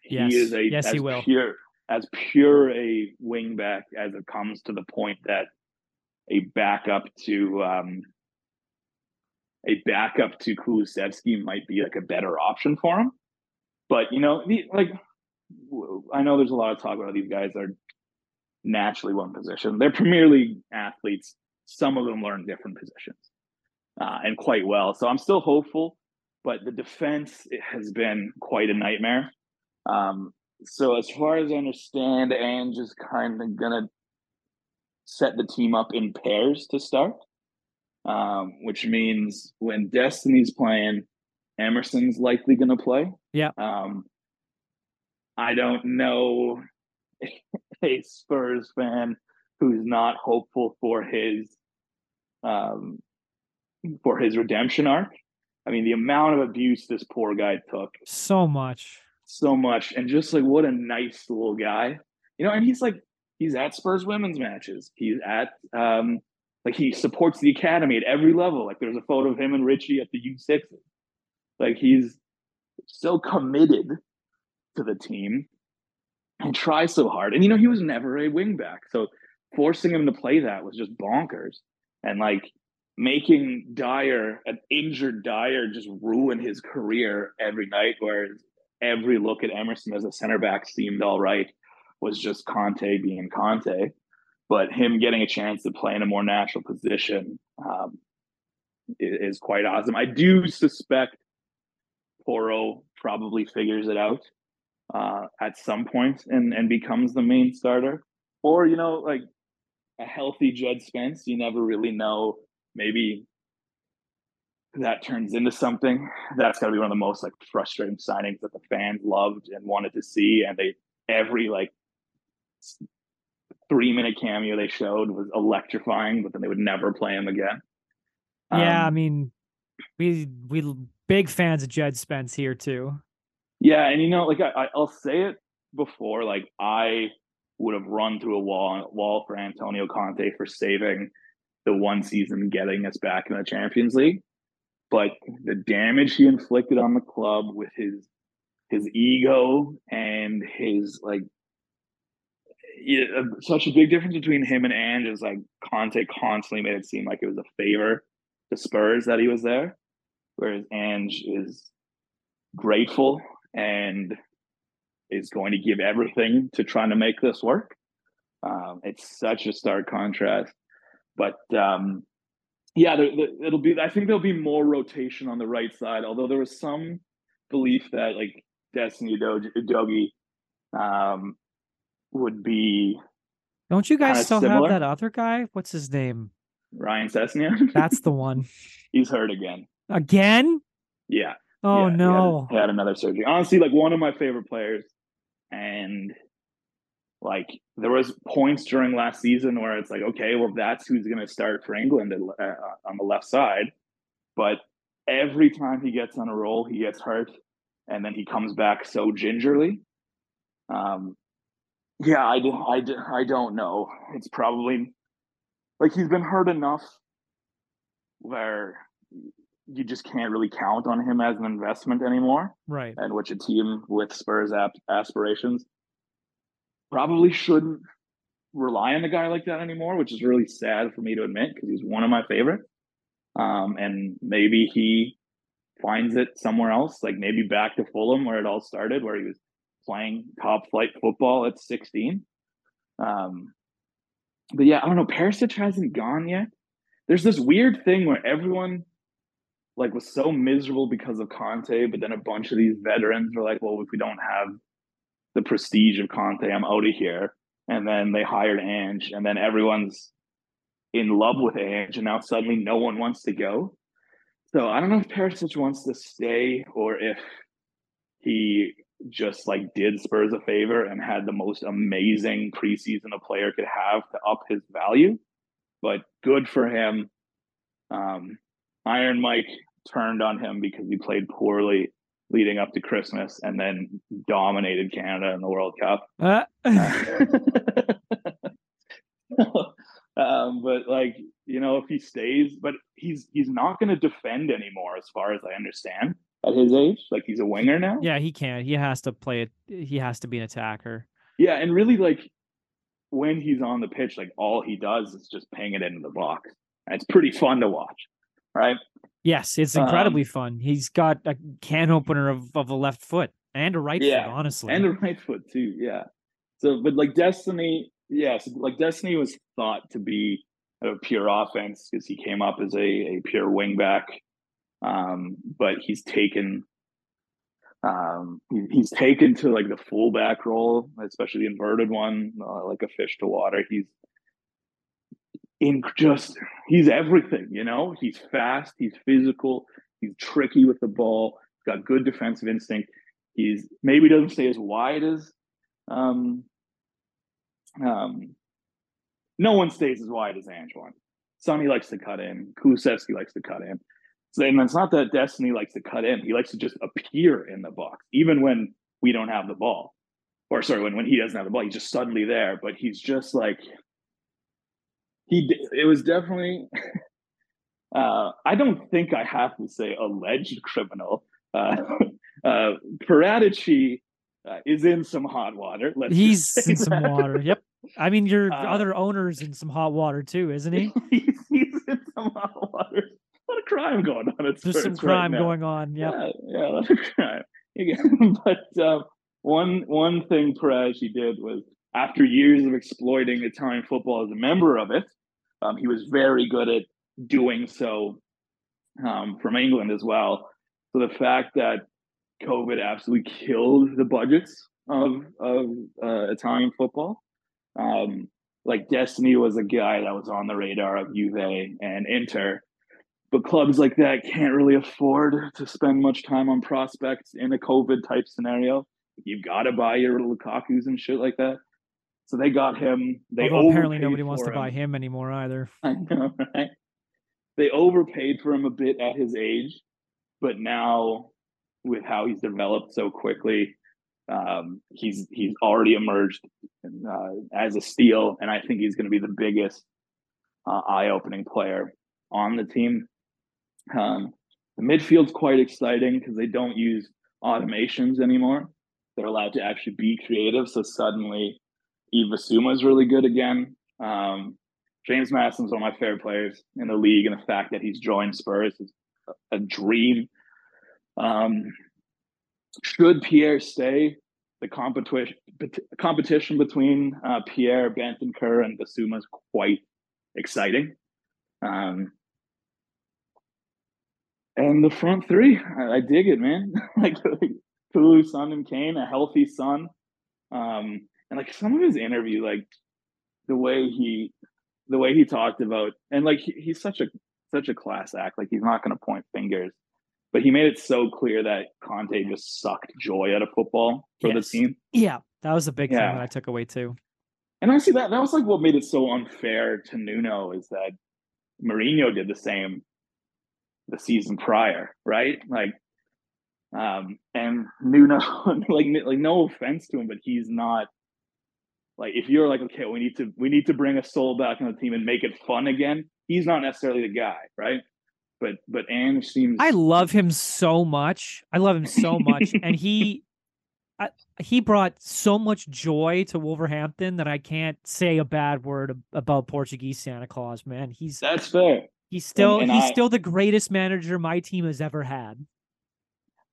Yes. he is a Yes, as he will. pure as pure a wingback as it comes to the point that a backup to um, a backup to Kulusevski might be like a better option for him. But you know, the, like I know there's a lot of talk about these guys are naturally one position. They're Premier League athletes. Some of them learn different positions uh, and quite well. So I'm still hopeful, but the defense has been quite a nightmare. Um, so as far as I understand, Ange is kind of gonna set the team up in pairs to start, um, which means when Destiny's playing, Emerson's likely gonna play. Yeah. Um, I don't know *laughs* a Spurs fan who's not hopeful for his um, for his redemption arc. I mean, the amount of abuse this poor guy took, so much, so much, and just like what a nice little guy, you know. And he's like, he's at Spurs women's matches. He's at, um, like, he supports the academy at every level. Like, there's a photo of him and Richie at the U6. Like, he's so committed to the team and tries so hard. And you know, he was never a wingback, so forcing him to play that was just bonkers. And like making Dier, an injured Dier, just ruin his career every night, whereas every look at Emerson as a center back seemed all right, was just Conte being Conte. But him getting a chance to play in a more natural position um, is, is quite awesome. I do suspect Porro probably figures it out uh, at some point and, and becomes the main starter. Or, you know, like a healthy Jed Spence, you never really know maybe that turns into something. That's got to be one of the most like frustrating signings that the fans loved and wanted to see. And they every like three minute cameo they showed was electrifying, but then they would never play him again. Yeah, um, I mean, we we big fans of Jed Spence here too. Yeah, and you know, like I, I'll say it before, like I would have run through a wall wall for Antonio Conte for saving the one season getting us back in the Champions League. But the damage he inflicted on the club with his his ego and his like such a big difference between him and Ange is like Conte constantly made it seem like it was a favor to Spurs that he was there, whereas Ange is grateful and is going to give everything to trying to make this work. Um, it's such a stark contrast. But um, yeah, there, there, it'll be. I think there'll be more rotation on the right side. Although there was some belief that like Destiny Udogie um, would be. Don't you guys still similar. have that other guy? What's his name? Ryan Sessegnon. That's the *laughs* one. He's hurt again. Again? Yeah. Oh yeah, no. He had, he had another surgery. Honestly, like one of my favorite players, and like there was points during last season where it's like, okay, well, that's who's going to start for England uh, uh, on the left side. But every time he gets on a roll, he gets hurt, and then he comes back so gingerly. Um, yeah, I, I, I don't know. It's probably like he's been hurt enough where you just can't really count on him as an investment anymore. Right. And which a team with Spurs aspirations probably shouldn't rely on a guy like that anymore, which is really sad for me to admit because he's one of my favorite. Um, and maybe he finds it somewhere else, like maybe back to Fulham where it all started, where he was playing top flight football at 16. Um, but yeah, I don't know. Perisic hasn't gone yet. There's this weird thing where everyone like was so miserable because of Conte, but then a bunch of these veterans were like, well, if we don't have the prestige of Conte. I'm out of here. And then they hired Ange, and then everyone's in love with Ange, and now suddenly no one wants to go. So I don't know if Perisic wants to stay or if he just like did Spurs a favor and had the most amazing preseason a player could have to up his value. But good for him. Um, Iron Mike turned on him because he played poorly leading up to Christmas and then dominated Canada in the World Cup. *laughs* Uh. *laughs* um, but like you know, if he stays, but he's he's not going to defend anymore, as far as I understand, at his age. Like he's a winger now. Yeah, he can't. He has to play it. He has to be an attacker. Yeah, and really, like when he's on the pitch, like all he does is just ping it into the box. And it's pretty fun to watch, right? Yes, it's incredibly um, fun. He's got a can opener of, of a left foot and a right yeah, foot, honestly. And a right foot too, yeah. So but like Destiny, yeah, so like Destiny was thought to be a pure offense because he came up as a, a pure wingback. Um, but he's taken um, he, he's taken to like the fullback role, especially the inverted one, uh, like a fish to water. He's in just he's everything, you know. He's fast, he's physical, he's tricky with the ball, he's got good defensive instinct. He's maybe doesn't stay as wide as um, um, no one stays as wide as Antoine. Sonny likes to cut in. Kulusevski likes to cut in. So, and it's not that Destiny likes to cut in. He likes to just appear in the box, even when we don't have the ball. Or sorry, when, when he doesn't have the ball, he's just suddenly there. But he's just like he. It was definitely. *laughs* uh, I don't think I have to say alleged criminal. Uh, *laughs* uh, Paratici uh, is in some hot water. Let's He's in that. some water. Yep. I mean, your *laughs* uh, other owner's in some hot water too, isn't he? he's, he's in some hot water. A lot of crime going on. At There's some crime right going on. Yep. Yeah, yeah, a lot of crime. *laughs* but uh, one one thing Paratici did was after years of exploiting Italian football as a member of it, um, he was very good at doing so um, from England as well. So the fact that COVID absolutely killed the budgets of of uh, Italian football. Um, like Destiny was a guy that was on the radar of Juve and Inter, but clubs like that can't really afford to spend much time on prospects in a COVID type scenario. You've got to buy your Lukaku's and shit like that. So they got him. They apparently nobody wants to him. buy him anymore either. *laughs* I know, right? They overpaid for him a bit at his age, but now with how he's developed so quickly. Um, he's he's already emerged uh, as a steal, and I think he's going to be the biggest uh, eye-opening player on the team. Um, the midfield's quite exciting because they don't use automations anymore. They're allowed to actually be creative. So suddenly, Yves Bissouma is really good again. Um, James Maddison's one of my favorite players in the league, and the fact that he's joined Spurs is a dream um, should Pierre stay, the competition competition between uh, Pierre Bentancur and Bissouma is quite exciting. Um, and the front three, I, I dig it, man. *laughs* like, like Kulu, Son, and Kane, a healthy Son. Um, and like some of his interview, like the way he, the way he talked about, and like he, he's such a such a class act. Like he's not going to point fingers but he made it so clear that Conte just sucked joy out of football for yes. the team. Yeah, that was a big yeah. thing that I took away too. And I see that that was like what made it so unfair to Nuno is that Mourinho did the same the season prior, right? Like, um, and Nuno, *laughs* like, like no offense to him, but he's not like if you're like, okay, we need to we need to bring a soul back on the team and make it fun again. He's not necessarily the guy, right? but but Ange seems. I love him so much. I love him so much, *laughs* and he. I, he brought so much joy to Wolverhampton that I can't say a bad word about Portuguese Santa Claus, man. He's that's fair. He's still and, and he's I, still the greatest manager my team has ever had.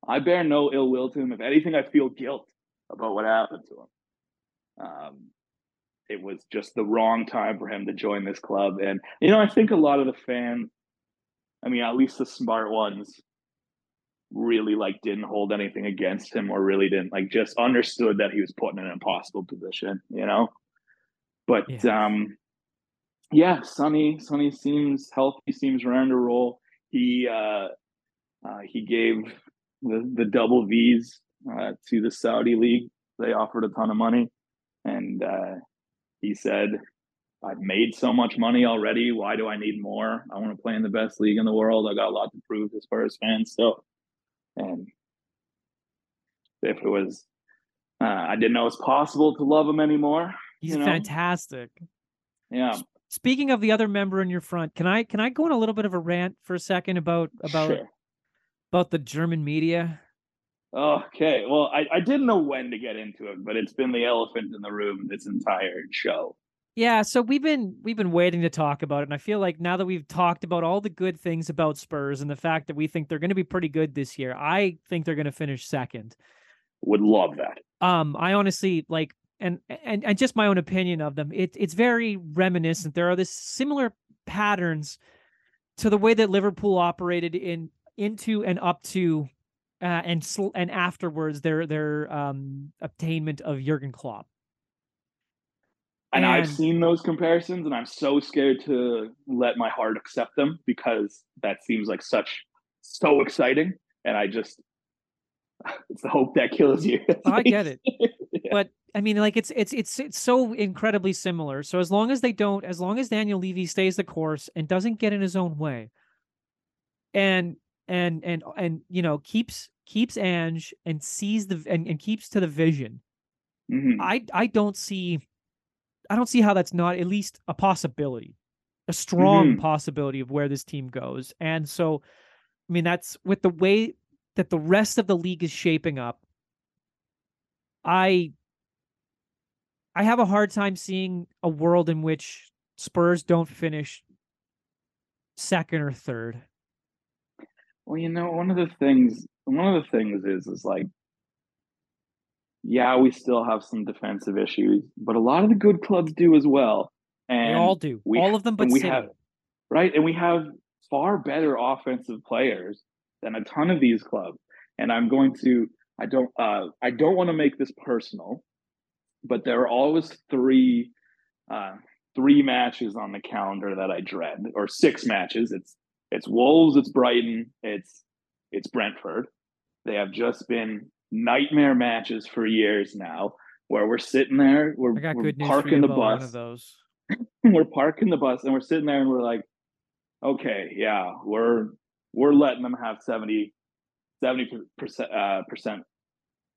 I bear no ill will to him. If anything, I feel guilt about what happened to him. Um, it was just the wrong time for him to join this club, and you know, I think a lot of the fans I mean, at least the smart ones really like didn't hold anything against him or really didn't like just understood that he was put in an impossible position, you know. But yeah. um yeah, Sonny Sonny seems healthy, seems around to roll. He uh, uh he gave the the double V's uh, to the Saudi league. They offered a ton of money and uh he said I've made so much money already. Why do I need more? I want to play in the best league in the world. I got a lot to prove as far as fans still. And if it was, uh, I didn't know it's possible to love him anymore. He's you know? fantastic. Yeah. Speaking of the other member in your front, can I can I go on a little bit of a rant for a second about about sure. about the German media? Okay. Well, I, I didn't know when to get into it, but it's been the elephant in the room this entire show. Yeah, so we've been we've been waiting to talk about it, and I feel like now that we've talked about all the good things about Spurs and the fact that we think they're going to be pretty good this year, I think they're going to finish second. Would love that. Um, I honestly like and and and just my own opinion of them. It it's very reminiscent. There are this similar patterns to the way that Liverpool operated in into and up to uh, and sl- and afterwards their their um obtainment of Jurgen Klopp. And, I've seen those comparisons, and I'm so scared to let my heart accept them because that seems like such so exciting. And I just, *laughs* it's the hope that kills you. I get it. *laughs* Yeah. But I mean, like it's it's it's it's so incredibly similar. So as long as they don't, as long as Daniel Levy stays the course and doesn't get in his own way, and and and and you know keeps keeps Ange and sees the and, and keeps to the vision, Mhm. I I don't see, I don't see how that's not at least a possibility, a strong Mhm. possibility of where this team goes. And so, I mean, that's with the way that the rest of the league is shaping up. I I have a hard time seeing a world in which Spurs don't finish second or third. Well, you know, one of the things, one of the things is, is like, yeah, we still have some defensive issues, but a lot of the good clubs do as well. And They all do, we all of them, but we City. have right, and we have far better offensive players than a ton of these clubs. And I'm going to, I don't, uh, I don't want to make this personal, but there are always three, uh, three matches on the calendar that I dread, or six matches. It's it's Wolves, it's Brighton, it's it's Brentford. They have just been nightmare matches for years now, where we're sitting there, we're, we're good news for parking the bus, of those. *laughs* we're parking the bus, and we're sitting there, and we're like, okay, yeah, we're we're letting them have 70 percent uh, percent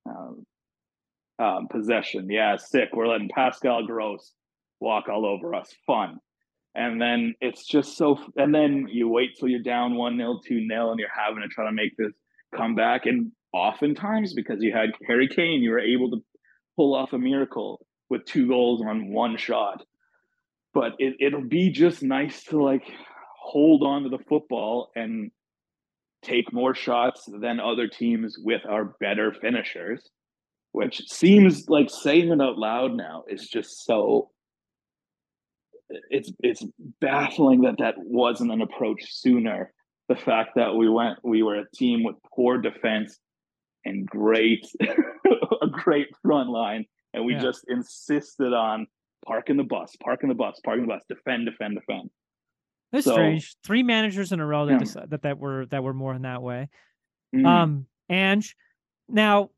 um, um, possession. Yeah, sick. We're letting Pascal Gross walk all over us. Fun. And then it's just so. And then you wait till you're down one 0 two 0 and you're having to try to make this comeback. And oftentimes, because you had Harry Kane, you were able to pull off a miracle with two goals on one shot. But it, it'll be just nice to like hold on to the football and take more shots than other teams with our better finishers, which seems like saying it out loud now is just so it's it's baffling that that wasn't an approach sooner. The fact that we went we were a team with poor defense and great *laughs* a great front line, and we Yeah. just insisted on parking the bus, parking the bus, parking the bus, defend, defend, defend. that's So- strange. Three managers in a row that Yeah. that that were that were more in that way. Mm. Um, Ange, now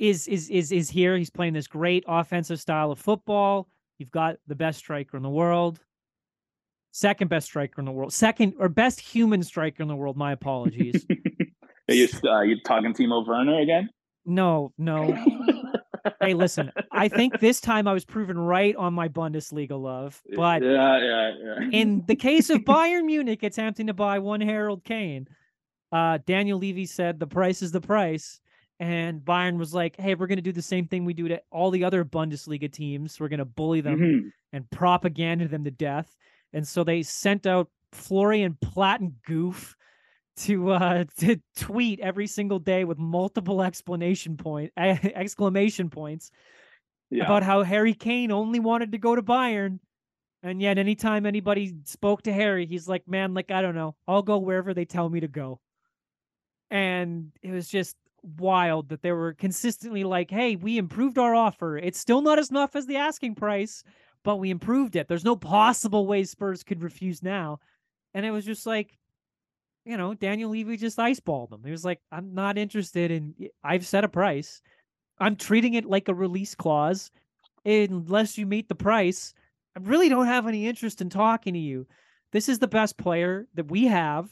is is is is here. He's playing this great offensive style of football. You've got the best striker in the world, second best striker in the world, second or best human striker in the world. My apologies. *laughs* Are you uh, you talking Timo Werner again? no, no. *laughs* Hey, listen. I think this time I was proven right on my Bundesliga love, but yeah, yeah, yeah. in the case of *laughs* Bayern Munich attempting to buy one Harold Kane, uh, Daniel Levy said the price is the price. And Bayern was like, hey, we're going to do the same thing we do to all the other Bundesliga teams. We're going to bully them Mhm. and propaganda them to death. And so they sent out Florian Platten goof to uh *laughs* to tweet every single day with multiple explanation point *laughs* exclamation points yeah. about how Harry Kane only wanted to go to Bayern. And yet anytime anybody spoke to Harry, he's like, Man, like, I don't know, I'll go wherever they tell me to go. And it was just wild that they were consistently like, Hey, we improved our offer. It's still not as enough as the asking price, but we improved it. There's no possible way Spurs could refuse now. And it was just like, you know, Daniel Levy just iceballed them. He was like, I'm not interested in I've set a price. I'm treating it like a release clause. Unless you meet the price, I really don't have any interest in talking to you. This is the best player that we have.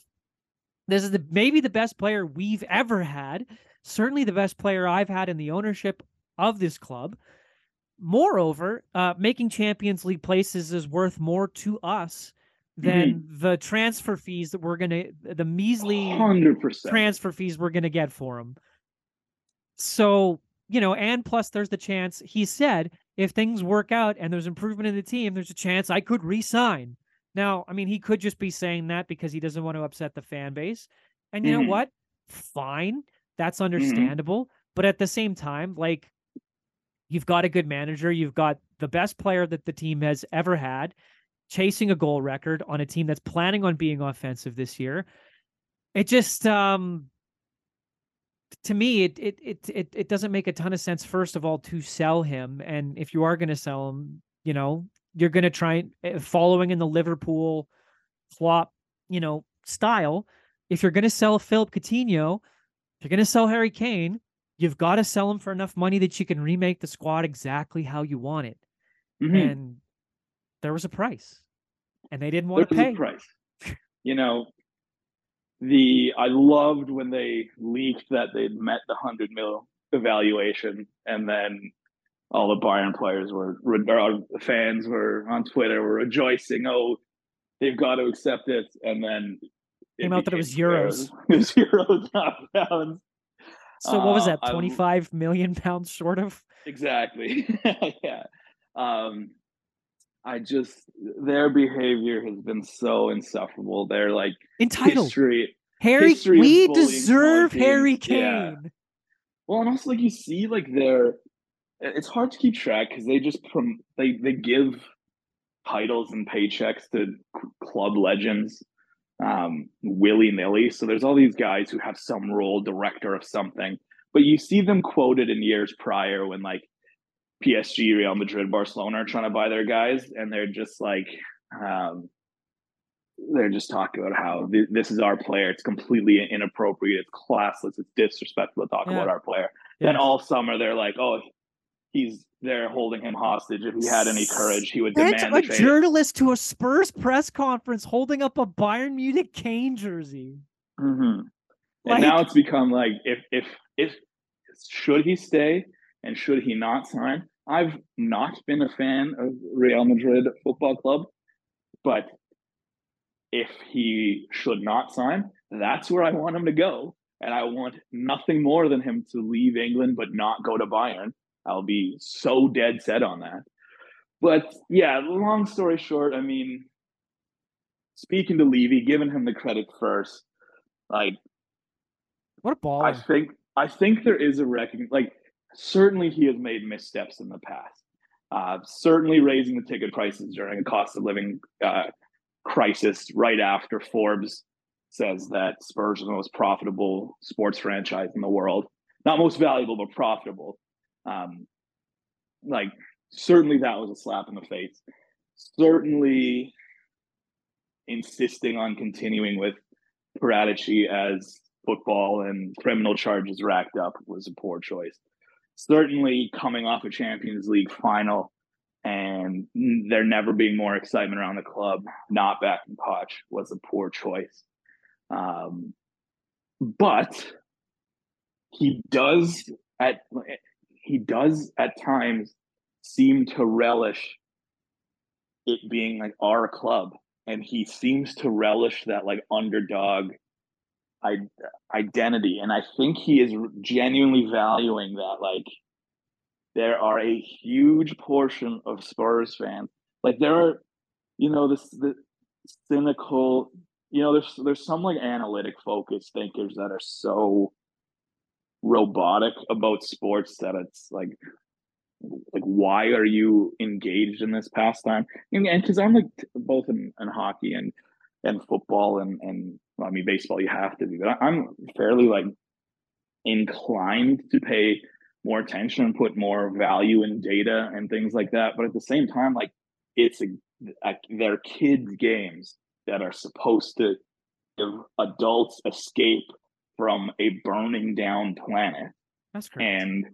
This is the maybe the best player we've ever had. Certainly the best player I've had in the ownership of this club. Moreover, uh, making Champions League places is worth more to us than the transfer fees that we're gonna the measly Hundred percent. transfer fees we're going to get for him. So, you know, and plus there's the chance he said if things work out and there's improvement in the team, there's a chance I could resign. Now, I mean, he could just be saying that because he doesn't want to upset the fan base. And you Mhm. know what? Fine. That's understandable. But at the same time, like You've got a good manager. You've got the best player that the team has ever had, chasing a goal record on a team that's planning on being offensive this year. It just um to me it it it it, it doesn't make a ton of sense first of all to sell him and if you are going to sell him, you know, you're going to try eh, following in the Liverpool flop, you know, style. If you're going to sell Philippe Coutinho, you're going to sell Harry Kane, you've got to sell him for enough money that you can remake the squad exactly how you want it. Mm-hmm. And there was a price, and they didn't want there to pay. price. you know, the I loved when they leaked that they'd met the hundred mil evaluation, and then all the Bayern players were, or fans were on Twitter were rejoicing. Oh, they've got to accept it, and then came out that it was euros. *laughs* It was euros, *laughs* not pounds. So what was that? Uh, Twenty five million pounds short of exactly. *laughs* yeah. Um, I just their behavior has been so insufferable. They're like entitled. History, Harry, history we deserve Harry Kane. Yeah. Well, and also like you see, like they're it's hard to keep track because they just from they they give titles and paychecks to club legends um, willy nilly. So there's all these guys who have some role, director of something, but you see them quoted in years prior when like PSG, Real Madrid, Barcelona are trying to buy their guys, and they're just like, um, they're just talking about how th- this is our player. It's completely inappropriate. It's classless. It's disrespectful to talk yeah. about our player. Yeah. Then all summer they're like, oh, he's there holding him hostage. If he had any courage, he would demand a journalist to a Spurs press conference holding up a Bayern Munich Kane jersey. Mm-hmm. Like, and now it's become like if if if should he stay and should he not sign? I've not been a fan of Real Madrid Football Club, but if he should not sign, that's where I want him to go. And I want nothing more than him to leave England but not go to Bayern I'll be so dead set on that. But yeah, long story short, I mean, speaking to Levy, giving him the credit first, like what a ball. I think I think there is a recognition like certainly he has made missteps in the past. Uh, certainly raising the ticket prices during a cost of living uh, crisis right after Forbes says that Spurs are the most profitable sports franchise in the world. Not most valuable, but profitable. Um, like certainly that was a slap in the face. Certainly insisting on continuing with Paratici as football and criminal charges racked up was a poor choice. Certainly coming off a Champions League final and there never being more excitement around the club, not backing Poch was a poor choice. Um, but he does at he does at times seem to relish it being like our club. And he seems to relish that like underdog identity. And i think he is genuinely valuing that like there are a huge portion of spurs fans like there are you know this the cynical you know there's there's some like analytic focus thinkers that are so robotic about sports that it's like like why are you engaged in this pastime? And because i'm like both in, in hockey and and football and and well, i mean baseball you have to be but i'm fairly like inclined to pay more attention and put more value in data and things like that but at the same time like it's a, a they're kids games that are supposed to give adults escape from a burning down planet. That's correct. And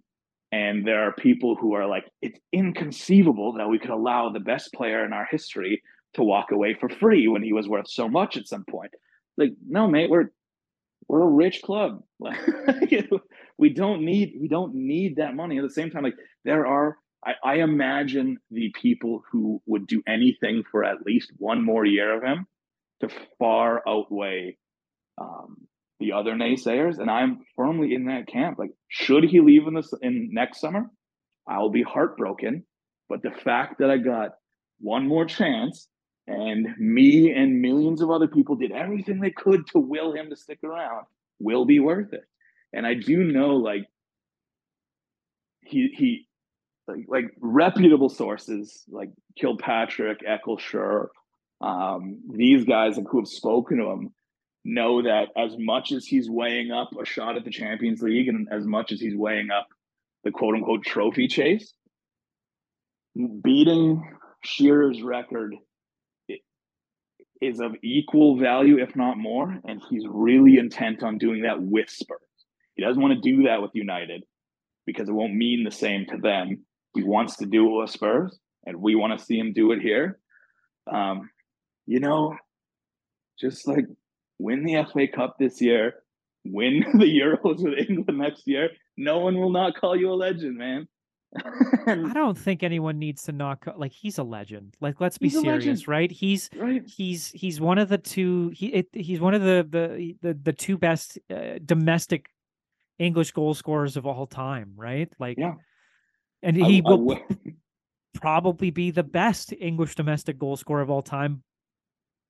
and there are people who are like, it's inconceivable that we could allow the best player in our history to walk away for free when he was worth so much at some point. Like, no, mate, we're we're a rich club. *laughs* we don't need we don't need that money. At the same time, like there are I, I imagine the people who would do anything for at least one more year of him to far outweigh um, the other naysayers, and I'm firmly in that camp. Like, should he leave in this in next summer, I'll be heartbroken. But the fact that I got one more chance, and me and millions of other people did everything they could to will him to stick around, will be worth it. And I do know, like, he he like, like reputable sources like Kilpatrick, Eccleshare, um, these guys who have spoken to him know that as much as he's weighing up a shot at the Champions League and as much as he's weighing up the quote unquote trophy chase, beating Shearer's record is of equal value, if not more. And he's really intent on doing that with Spurs. He doesn't want to do that with United because it won't mean the same to them. He wants to do it with Spurs, and we want to see him do it here. Um, you know, just like win the FA Cup this year, win *laughs* the Euros with England next year. No one will not call you a legend, man. *laughs* I don't think anyone needs to knock like he's a legend. Like let's be serious, right? He's right. he's he's one of the two he it, he's one of the the the, the two best uh, domestic English goal scorers of all time, right? Like yeah. And he I, will I *laughs* probably be the best English domestic goal scorer of all time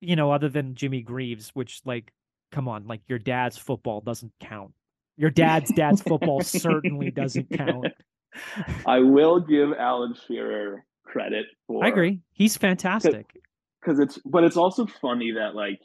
you know, other than Jimmy Greaves, which like, come on, like your dad's football doesn't count. Your dad's dad's football certainly doesn't count. *laughs* I will give Alan Shearer credit for. I agree. He's fantastic. Because it's, but it's also funny that like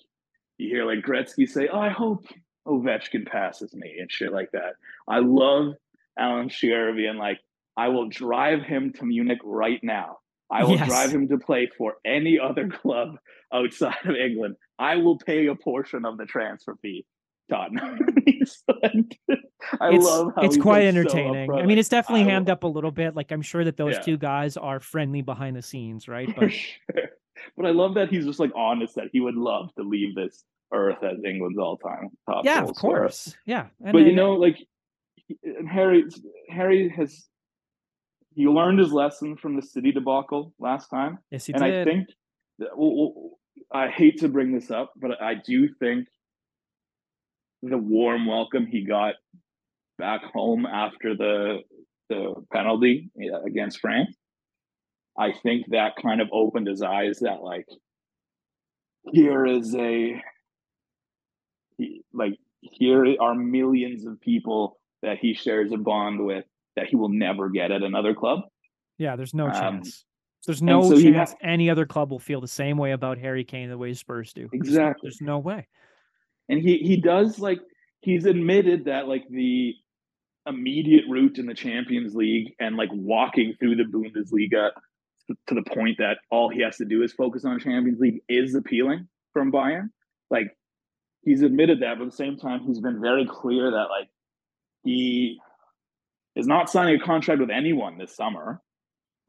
you hear like Gretzky say, "Oh, I hope Ovechkin passes me" and shit like that. I love Alan Shearer being like, "I will drive him to Munich right now. I will yes. drive him to play for any other club outside of England. I will pay a portion of the transfer fee. Done. *laughs* I it's, love it's quite entertaining. So I mean, it's definitely hammed up a little bit. Like I'm sure that those yeah. two guys are friendly behind the scenes, right? *laughs* But sure. but I love that he's just like honest that he would love to leave this earth as England's all-time top. Yeah, of course. Yeah, and, but you know, like Harry, Harry has he learned his lesson from the City debacle last time. Yes, he and did. I think well, I hate to bring this up, but I do think the warm welcome he got back home after the the penalty against France, I think that kind of opened his eyes that like here is a like here are millions of people that he shares a bond with that he will never get at another club. Yeah, there's no um, chance. There's no so chance any other club will feel the same way about Harry Kane the way Spurs do. Exactly. There's, there's no way. And he he does like he's admitted that like the immediate route in the Champions League and like walking through the Bundesliga to the point that all he has to do is focus on Champions League is appealing from Bayern. Like he's admitted that, but at the same time, he's been very clear that like he is not signing a contract with anyone this summer.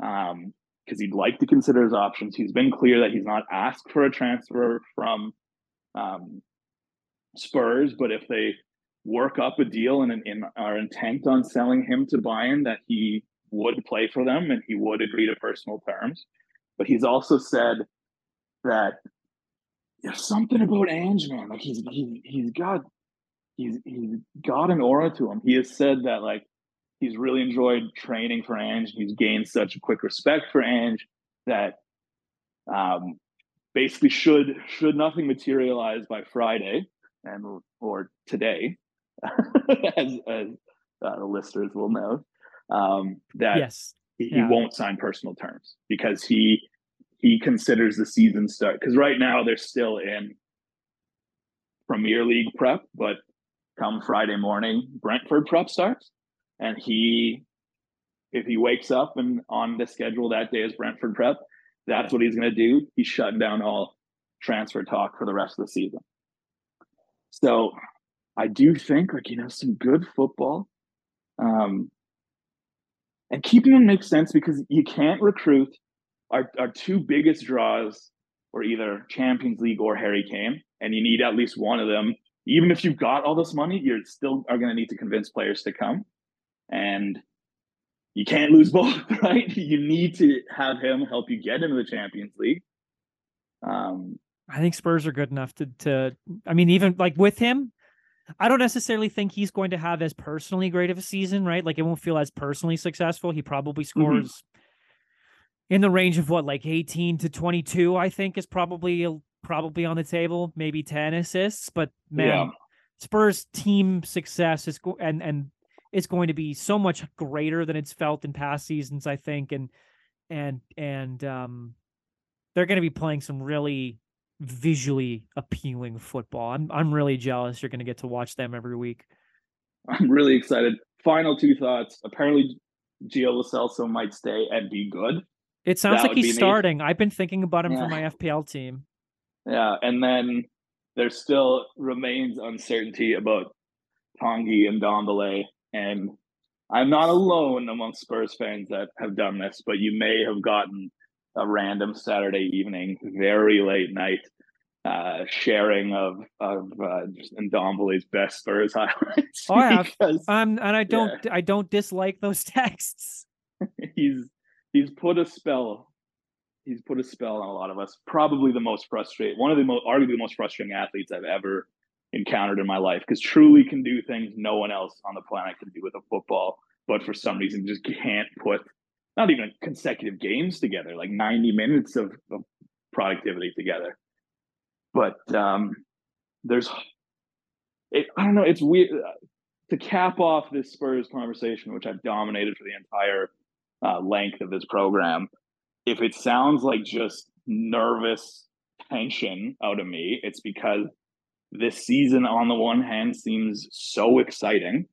Um, because he'd like to consider his options. He's been clear that he's not asked for a transfer from um, Spurs, but if they work up a deal and, and are intent on selling him to Bayern, that he would play for them and he would agree to personal terms. But he's also said that there's something about Ange, man. Like he's he, he's got he's he's got an aura to him. He has said that like he's really enjoyed training for Ange. He's gained such a quick respect for Ange that um, basically should should nothing materialize by Friday and or today, *laughs* as, as uh, the listeners will know, um, that yes. he, yeah. he won't sign personal terms because he he considers the season start because right now they're still in Premier League prep, but come Friday morning, Brentford prep starts and he if he wakes up and on the schedule that day is Brentford prep, that's what he's going to do. He's shutting down all transfer talk for the rest of the season. So I do think like you know some good football, um, and keeping him makes sense because you can't recruit. Our our two biggest draws were either Champions League or Harry Kane, and you need at least one of them. Even if you've got all this money, you're still are going to need to convince players to come and you can't lose *laughs* both, right? You need to have him help you get into the Champions League. Um, I think Spurs are good enough to to. I mean, even like with him, I don't necessarily think he's going to have as personally great of a season, right? Like it won't feel as personally successful. He probably mm-hmm. scores mm-hmm. in the range of what, like eighteen to twenty two. I think is probably probably on the table, maybe ten assists. But man, yeah. Spurs team success is and and is going to be so much greater than it's felt in past seasons, I think, and and and um, they're going to be playing some really visually appealing football. I'm I'm really jealous. You're going to get to watch them every week. I'm really excited. Final two thoughts. Apparently, Gio Lo Celso might stay and be good. It sounds That like he's neat. starting. I've been thinking about him for my FPL team. Yeah, and then there still remains uncertainty about Tanguy Ndombele, and I'm not alone among Spurs fans that have done this, but you may have gotten a random Saturday evening, very late night, uh, sharing of of uh, just Ndombele's best Spurs *laughs* highlights. Oh, I have. because Um, and I don't I don't dislike those *laughs* texts. *laughs* he's he's put a spell. He's put a spell on a lot of us. Probably the most frustrating, one of the most, arguably the most frustrating athletes I've ever encountered in my life. Because truly can do things no one else on the planet can do with a football, but for some reason just can't put not even consecutive games together, like ninety minutes of, of productivity together. But um, there's, it, I don't know. It's weird to cap off this Spurs conversation, which I've dominated for the entire uh, length of this program, if it sounds like just nervous tension out of me, it's because this season, on the one hand, seems so exciting,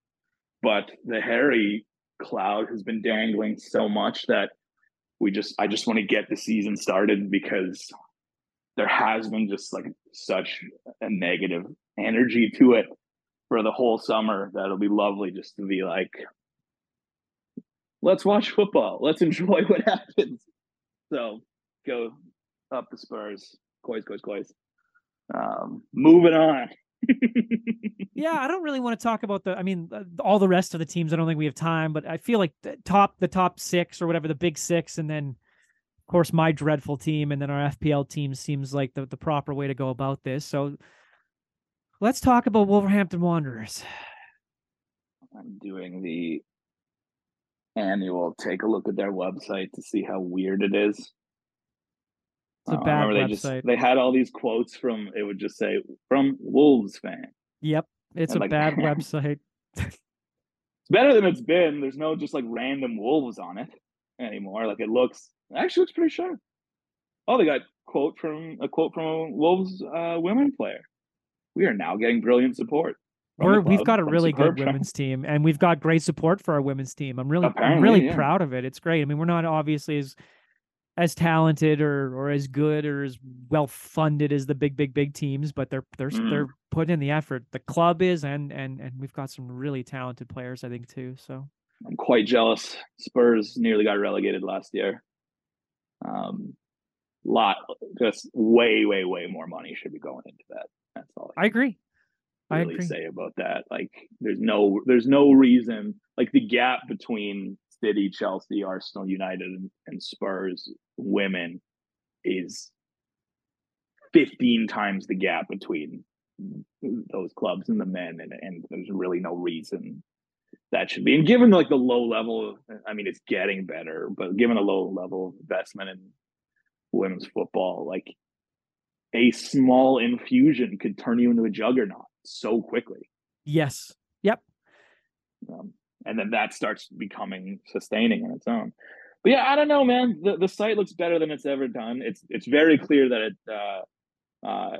but the Harry cloud has been dangling so much that we just, I just want to get the season started because there has been just like such a negative energy to it for the whole summer that it'll be lovely just to be like let's watch football. Let's *laughs* enjoy what happens. So go up the Spurs. Coys, coys, coys. Um, moving on. *laughs* Yeah, I don't really want to talk about the. I mean, uh, all the rest of the teams. I don't think we have time, but I feel like the top, the top six or whatever, the big six, and then, of course, my dreadful team, and then our FPL team seems like the the proper way to go about this. So, let's talk about Wolverhampton Wanderers. I'm doing the annual take a look at their website to see how weird it is. It's a bad remember they website. just they had all these quotes from it would just say from Wolves fan. Yep, it's And a like- *laughs* bad website. *laughs* It's better than it's been. There's no just like random wolves on it anymore. Like it looks actually looks pretty sharp. Oh, they got quote from a quote from a Wolves uh, women player. We are now getting brilliant support. We're, we've got a really good women's team, and we've got great support for our women's team. I'm really, I'm really yeah. proud of it. It's great. I mean, we're not obviously as as talented or or as good or as well funded as the big, big, big teams, but they're they're Mm. they're putting in the effort. The club is, and and and we've got some really talented players, I think, too. So I'm quite jealous. Spurs nearly got relegated last year. Um, lot just way, way, way more money should be going into that. That's all I agree. I really agree. say about that. Like, there's no, there's no reason. Like the gap between City, Chelsea, Arsenal, United, and, Spurs women is 15 times the gap between those clubs and the men, and and there's really no reason that should be. And given like the low level, I mean, it's getting better, but given the low level of investment in women's football, like a small infusion could turn you into a juggernaut so quickly. Yes. Yep. Um, and then that starts becoming sustaining on its own. But yeah, I don't know, man. The the site looks better than it's ever done. It's it's very clear that it uh, uh,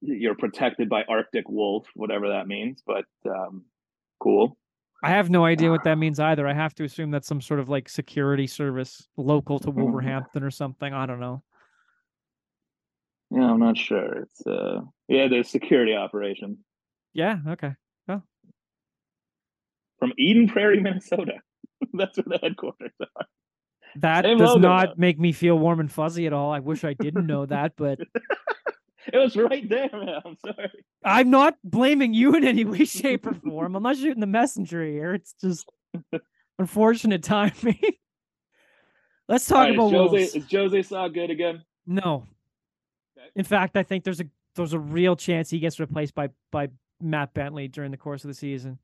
you're protected by Arctic Wolf, whatever that means. But um, cool. I have no idea what that means either. I have to assume that's some sort of like security service local to Mhm. Wolverhampton or something. I don't know. Yeah, I'm not sure. It's uh, yeah, the security operation Yeah. Okay. From Eden Prairie, Minnesota. *laughs* That's where the headquarters are. That Same does logo, not though. make me feel warm and fuzzy at all. I wish I didn't know that, but *laughs* It was right there, man. I'm sorry. I'm not blaming you in any way, shape, or form. I'm not shooting the messenger here. It's just unfortunate timing. *laughs* Let's talk right, about is Jose, Wolves. is Jose Sá good again? No. Okay. In fact, I think there's a there's a real chance he gets replaced by by Matt Bentley during the course of the season.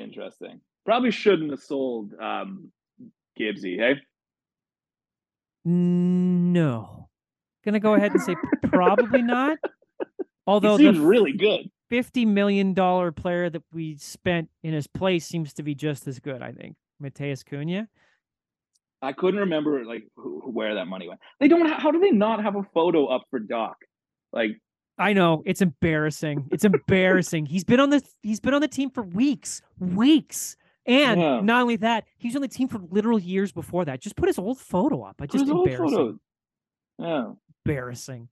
Interesting. Probably shouldn't have sold um, Gibbsy, hey? No. Gonna go ahead and say probably not. *laughs* Although he the really good. fifty million dollar player that we spent in his place seems to be just as good. I think Matheus Cunha. I couldn't remember like who, where that money went. They don't. How do they not have a photo up for Doc? Like I know it's embarrassing. It's embarrassing. he's been on the he's been on the team for weeks, weeks. And Yeah. not only that, he was on the team for literal years before that. Just put his old photo up. I just his embarrassing. Yeah. Embarrassing.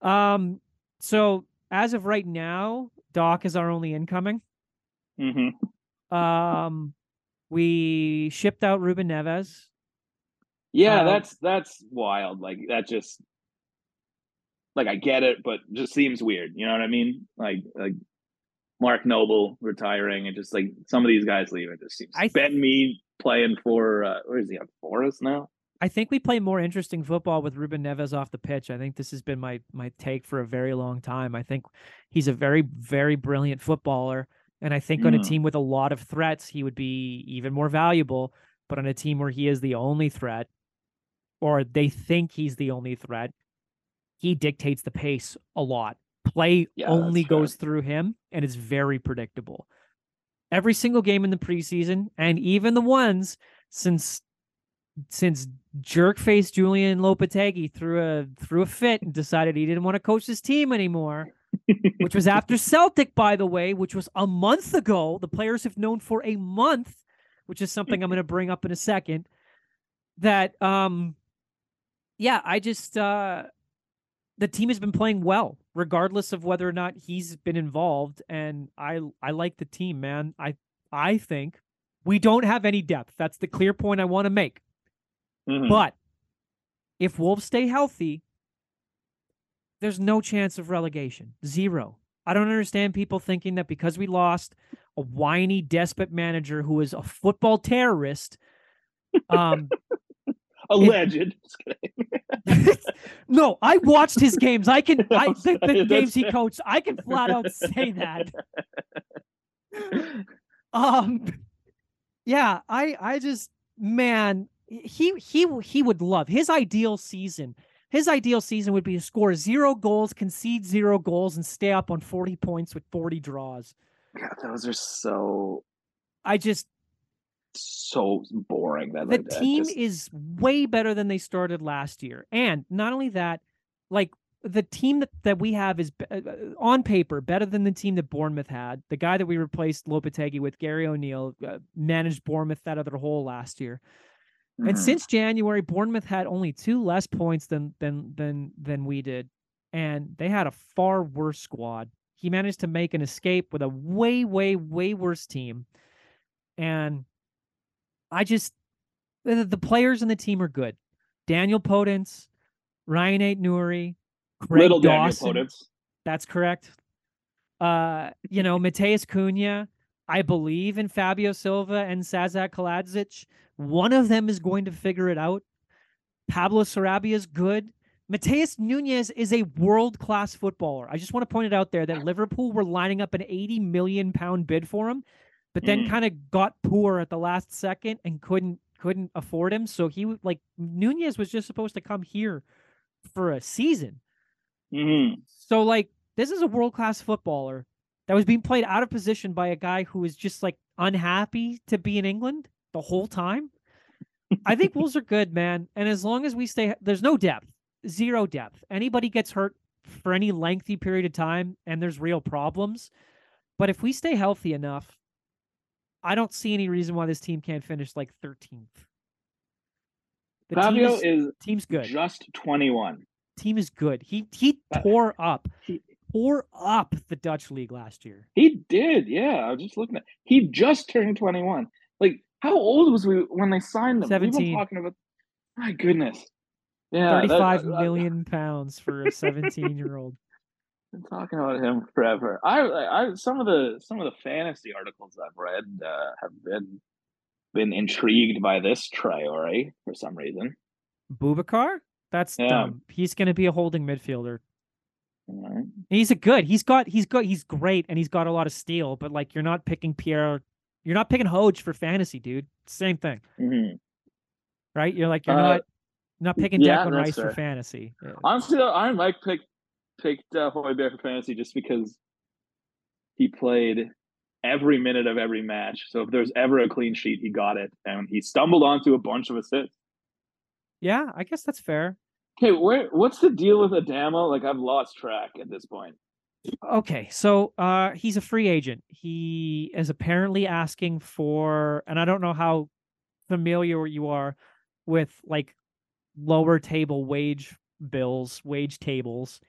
Um. So as of right now, Doc is our only incoming. Mm-hmm. Um, we shipped out Ruben Neves. Yeah, Um, that's that's wild. Like that just like I get it, but just seems weird. You know what I mean? Like like Mark Noble retiring and just like some of these guys leaving just seems I th- Ben Me playing for uh where is he on Forest now? I think we play more interesting football with Ruben Neves off the pitch. I think this has been my my take for a very long time. I think he's a very very brilliant footballer, and I think on a Mm. team with a lot of threats, he would be even more valuable. But on a team where he is the only threat, or they think he's the only threat, he dictates the pace a lot. Play Yeah, only fair. goes through him, and it's very predictable. Every single game in the preseason, and even the ones since since jerk face Julen Lopetegui threw a threw a fit and decided he didn't want to coach his team anymore, *laughs* which was after Celtic, by the way, which was a month ago. The players have known for a month, which is something I'm going to bring up in a second. That um, yeah, I just uh, the team has been playing well, regardless of whether or not he's been involved, and I I like the team, man. I I think we don't have any depth. That's the clear point I want to make. Mhm. But if Wolves stay healthy, there's no chance of relegation. Zero. I don't understand people thinking that because we lost a whiny, despot manager who is a football terrorist. Um, *laughs* *laughs* Alleged. *laughs* No, I watched his games. I can, I *laughs* the, the games he coached. I can flat out say that. Um, yeah, I, I just, man, he, he, he would love his ideal season. His ideal season would be to score zero goals, concede zero goals, and stay up on 40 points with 40 draws. God, those are so I just, so boring. That the like team just- is way better than they started last year. And not only that, like the team that, that we have is uh, uh, on paper better than the team that Bournemouth had. The guy that we replaced Lopetegui with, Gary O'Neill, uh, managed Bournemouth out of their hole last year. And Mhm. since January, Bournemouth had only two less points than than than than we did, and they had a far worse squad. He managed to make an escape with a way, way, way worse team, and I just the, players in the team are good. Daniel Podence, Rayan Aït-Nouri, Craig little Daniel Dawson. Podence. That's correct. Uh, you know, Matheus Cunha. I believe in Fabio Silva and Saša Kalajdžić. One of them is going to figure it out. Pablo Sarabia is good. Matheus Nunes is a world class footballer. I just want to point it out there that Liverpool were lining up an 80 million pound bid for him, but then Mm. kind of got poor at the last second and couldn't couldn't afford him. So he like Nunes was just supposed to come here for a season. Mhm. So like this is a world class footballer that was being played out of position by a guy who is just like unhappy to be in England the whole time. I think Wolves are good, man. And as long as we stay there's no depth. Zero depth. Anybody gets hurt for any lengthy period of time and there's real problems. But if we stay healthy enough, I don't see any reason why this team can't finish like 13th. The team is, is team's good just 21. team is good. He he Uh, tore up, he- tore up the Dutch league last year. He did, yeah. I was just looking at. He just turned 21. Like, how old was we when they signed him? We've 17. been talking about. My goodness. Yeah, that- Thirty-five that- million pounds for a seventeen-year-old. Been talking about him forever. I, I, some of the some of the fantasy articles I've read uh, have been been intrigued by this Traore for some reason. Bubakar, that's Yeah. dumb. He's going to be a holding midfielder. Right. He's a good. He's got. He's got. He's great, and he's got a lot of steel. But like, you're not picking Pierre. You're not picking Hoj for fantasy, dude. Same thing, Mhm. right? You're like, you're Uh, not not picking yeah, Declan Rice for fantasy. Yeah. Honestly, though, I might pick picked uh, Højbjerg for fantasy just because he played every minute of every match. So if there's ever a clean sheet, he got it, and he stumbled onto a bunch of assists. Yeah, I guess that's fair. Okay, where what's the deal with Adama? Like I've lost track at this point. Okay, so uh he's a free agent. He is apparently asking for and I don't know how familiar you are with like lower table wage bills, wage tables,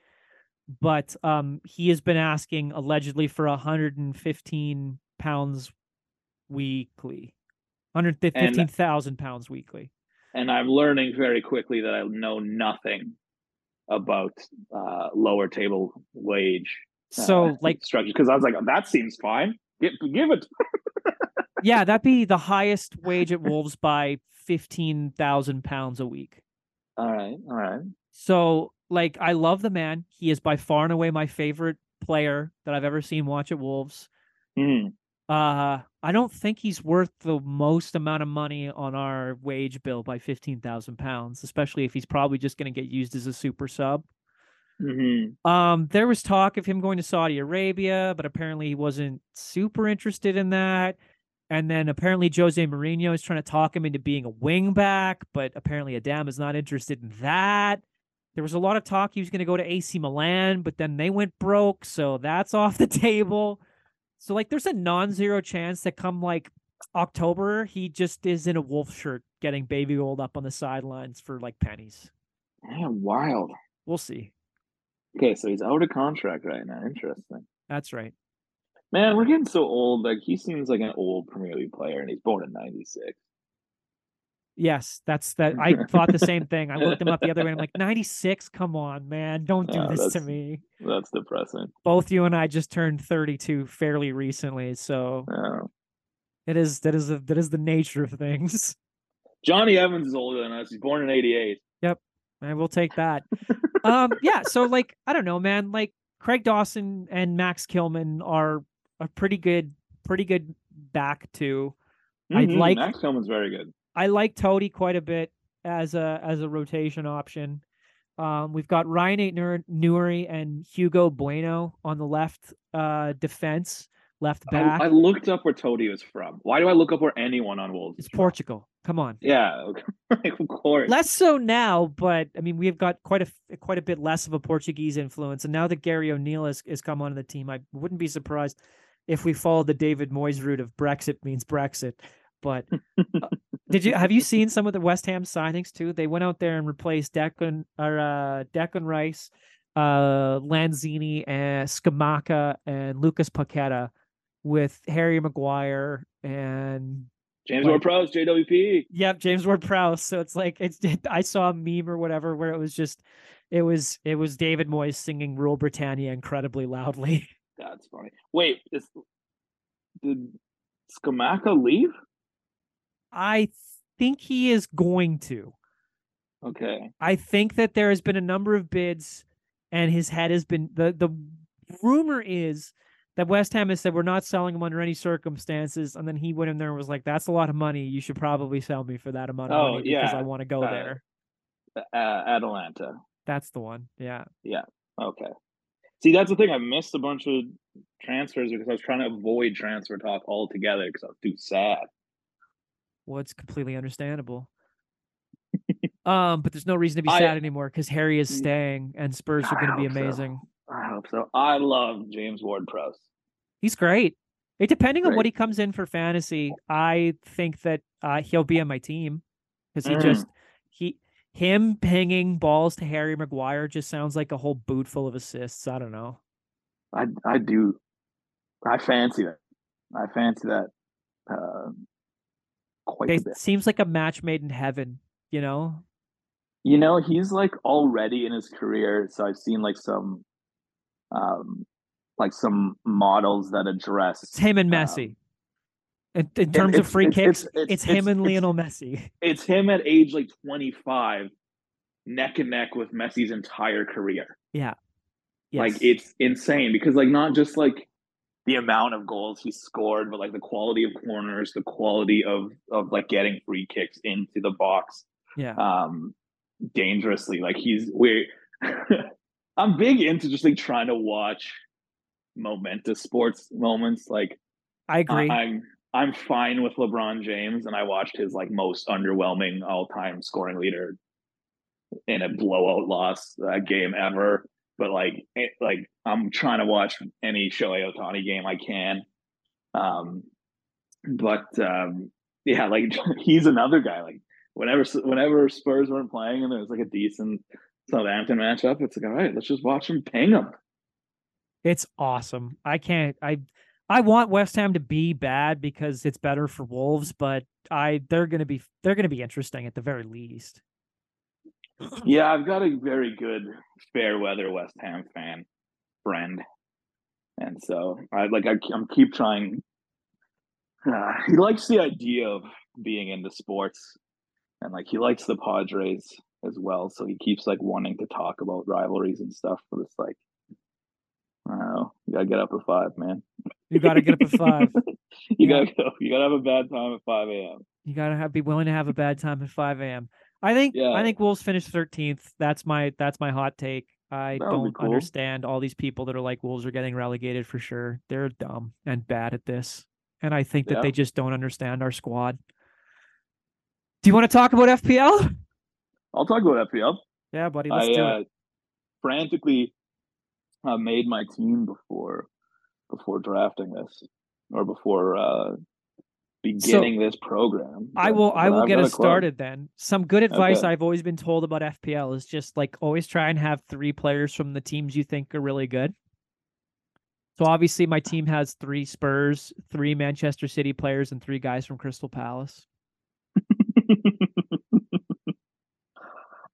but um he has been asking allegedly for 115 pounds weekly. 115,000 pounds weekly. And I'm learning very quickly that I know nothing about uh, lower table wage. So uh, like structure because I was like, that seems fine. Give, give it. *laughs* yeah, that'd be the highest wage at Wolves by 15,000 pounds a week. All right, all right. So, like, I love the man. He is by far and away my favorite player that I've ever seen watch at Wolves. Mm. Uh, I don't think he's worth the most amount of money on our wage bill by 15,000 pounds, especially if he's probably just going to get used as a super sub. Mm-hmm. Um, there was talk of him going to Saudi Arabia, but apparently he wasn't super interested in that. And then apparently Jose Mourinho is trying to talk him into being a wing back, but apparently Adam is not interested in that. There was a lot of talk he was going to go to AC Milan, but then they went broke, so that's *laughs* off the table. So like there's a non-zero chance that come like October, he just is in a wolf shirt getting baby gold up on the sidelines for like pennies. Yeah, wild. We'll see. Okay, so he's out of contract right now. Interesting. That's right. Man, we're getting so old. Like he seems like an old Premier League player, and he's born in '96. Yes, that's that. I *laughs* thought the same thing. I looked him up the other way. I'm like, 96. Come on, man, don't do Yeah, this to me. That's depressing. Both you and I just turned 32 fairly recently, so it is that is a, that is the nature of things. Jonny Evans is older than us. He's born in '88. Yep. I will take that. *laughs* um, yeah. So like, I don't know, man. Like Craig Dawson and Max Kilman are a pretty good, pretty good back to. I'd Mhm, like- Max Kilman's very good. I like Toti quite a bit as a as a rotation option. Um, we've got Ryan Eight Newry and Hugo Bueno on the left uh, defense, left back. I looked up where Toti was from. Why do I look up where anyone on Wolves? it's? Portugal. Come on. Yeah, okay. *laughs* of course. Less so now, but I mean we've got quite a f- quite a bit less of a Portuguese influence, and now that Gary O'Neill has, has come onto the team, I wouldn't be surprised if we follow the David Moyes route of Brexit means Brexit. But *laughs* uh, did you have you seen some of the West Ham signings too? They went out there and replaced Declan or uh, Declan Rice, uh, Lanzini, and Scamacca and Lucas Paqueta with Harry Maguire and James like- Ward-Prowse, JWP. Yep, James Ward Prowse. So it's like it's *laughs* I saw a meme or whatever where it was just it was it was David Moyes singing Rule Britannia incredibly loudly. *laughs* That's funny. Wait, is, did Scamacca leave? I think he is going to. Okay. I think that there has been a number of bids and his head has been the the rumor is that West Ham has said we're not selling him under any circumstances, and then he went in there and was like, "That's a lot of money. You should probably sell me for that amount of Oh, money because yeah. I want to go Uh, there." Uh, Atalanta. That's the one. Yeah. Yeah. Okay. See, that's the thing. I missed a bunch of transfers because I was trying to avoid transfer talk altogether because I was too sad. Well, it's completely understandable. *laughs* um, but there's no reason to be I- sad anymore because Harry is Mm. staying and Spurs are going to be hope so. amazing. I hope so. I love James Ward-Prowse. He's great. It depending on what he comes in for fantasy, I think that uh, he'll be on my team because he Mm. just he him pinging balls to Harry Maguire just sounds like a whole boot full of assists. I don't know. I I do. I fancy that. I fancy that. Uh, quite It seems like a match made in heaven. You know, You know, he's like already in his career. So I've seen like some, um, like some models that address. it's him and um, Messi. In, in terms of free it's- kicks, it's- it's, it's- him and Lionel Messi. *laughs* It's him at age like twenty five, neck and neck with Messi's entire career. Yes. Like it's insane because like not just like the amount of goals he scored, but like the quality of corners, the quality of of like getting free kicks into the box yeah. um dangerously. Like he's we *laughs* I'm big into just like trying to watch momentous sports moments. Like I agree. I, I'm I'm fine with LeBron James, and I watched his like most underwhelming all time scoring leader in a blowout loss uh, game ever. But like, it, like I'm trying to watch any Shohei Ohtani game I can. Um, but um, yeah, like *laughs* he's another guy. Like whenever whenever Spurs weren't playing and there was like a decent Southampton matchup, it's like all right, let's just watch him ping them. It's awesome. I can't. I I want West Ham to be bad because it's better for Wolves, but I they're gonna be they're gonna be interesting at the very least. Yeah, I've got a very good fair weather West Ham fan friend, and so I like I, I'm keep trying. Uh, he likes the idea of being into sports, and like he likes the Padres as well. So he keeps like wanting to talk about rivalries and stuff. But it's like I don't know. You gotta get up at five, man. You gotta get up at five. *laughs* you Yeah. gotta go. You gotta have a bad time at five a.m. You gotta have be willing to have a bad time at five a.m. I think Yeah. I think Wolves finish thirteenth. That's my that's my hot take. I That don't cool. understand all these people that are like Wolves are getting relegated for sure. They're dumb and bad at this, and I think that Yeah. they just don't understand our squad. Do you want to talk about FPL? I'll talk about FPL. Yeah, buddy, let's I do uh, it. frantically uh, made my team before before drafting this or before uh, beginning this program. I will I will I've get us started then. Some good advice Okay. I've always been told about FPL is just like always try and have three players from the teams you think are really good. So obviously my team has three Spurs, three Manchester City players, and three guys from Crystal Palace. *laughs*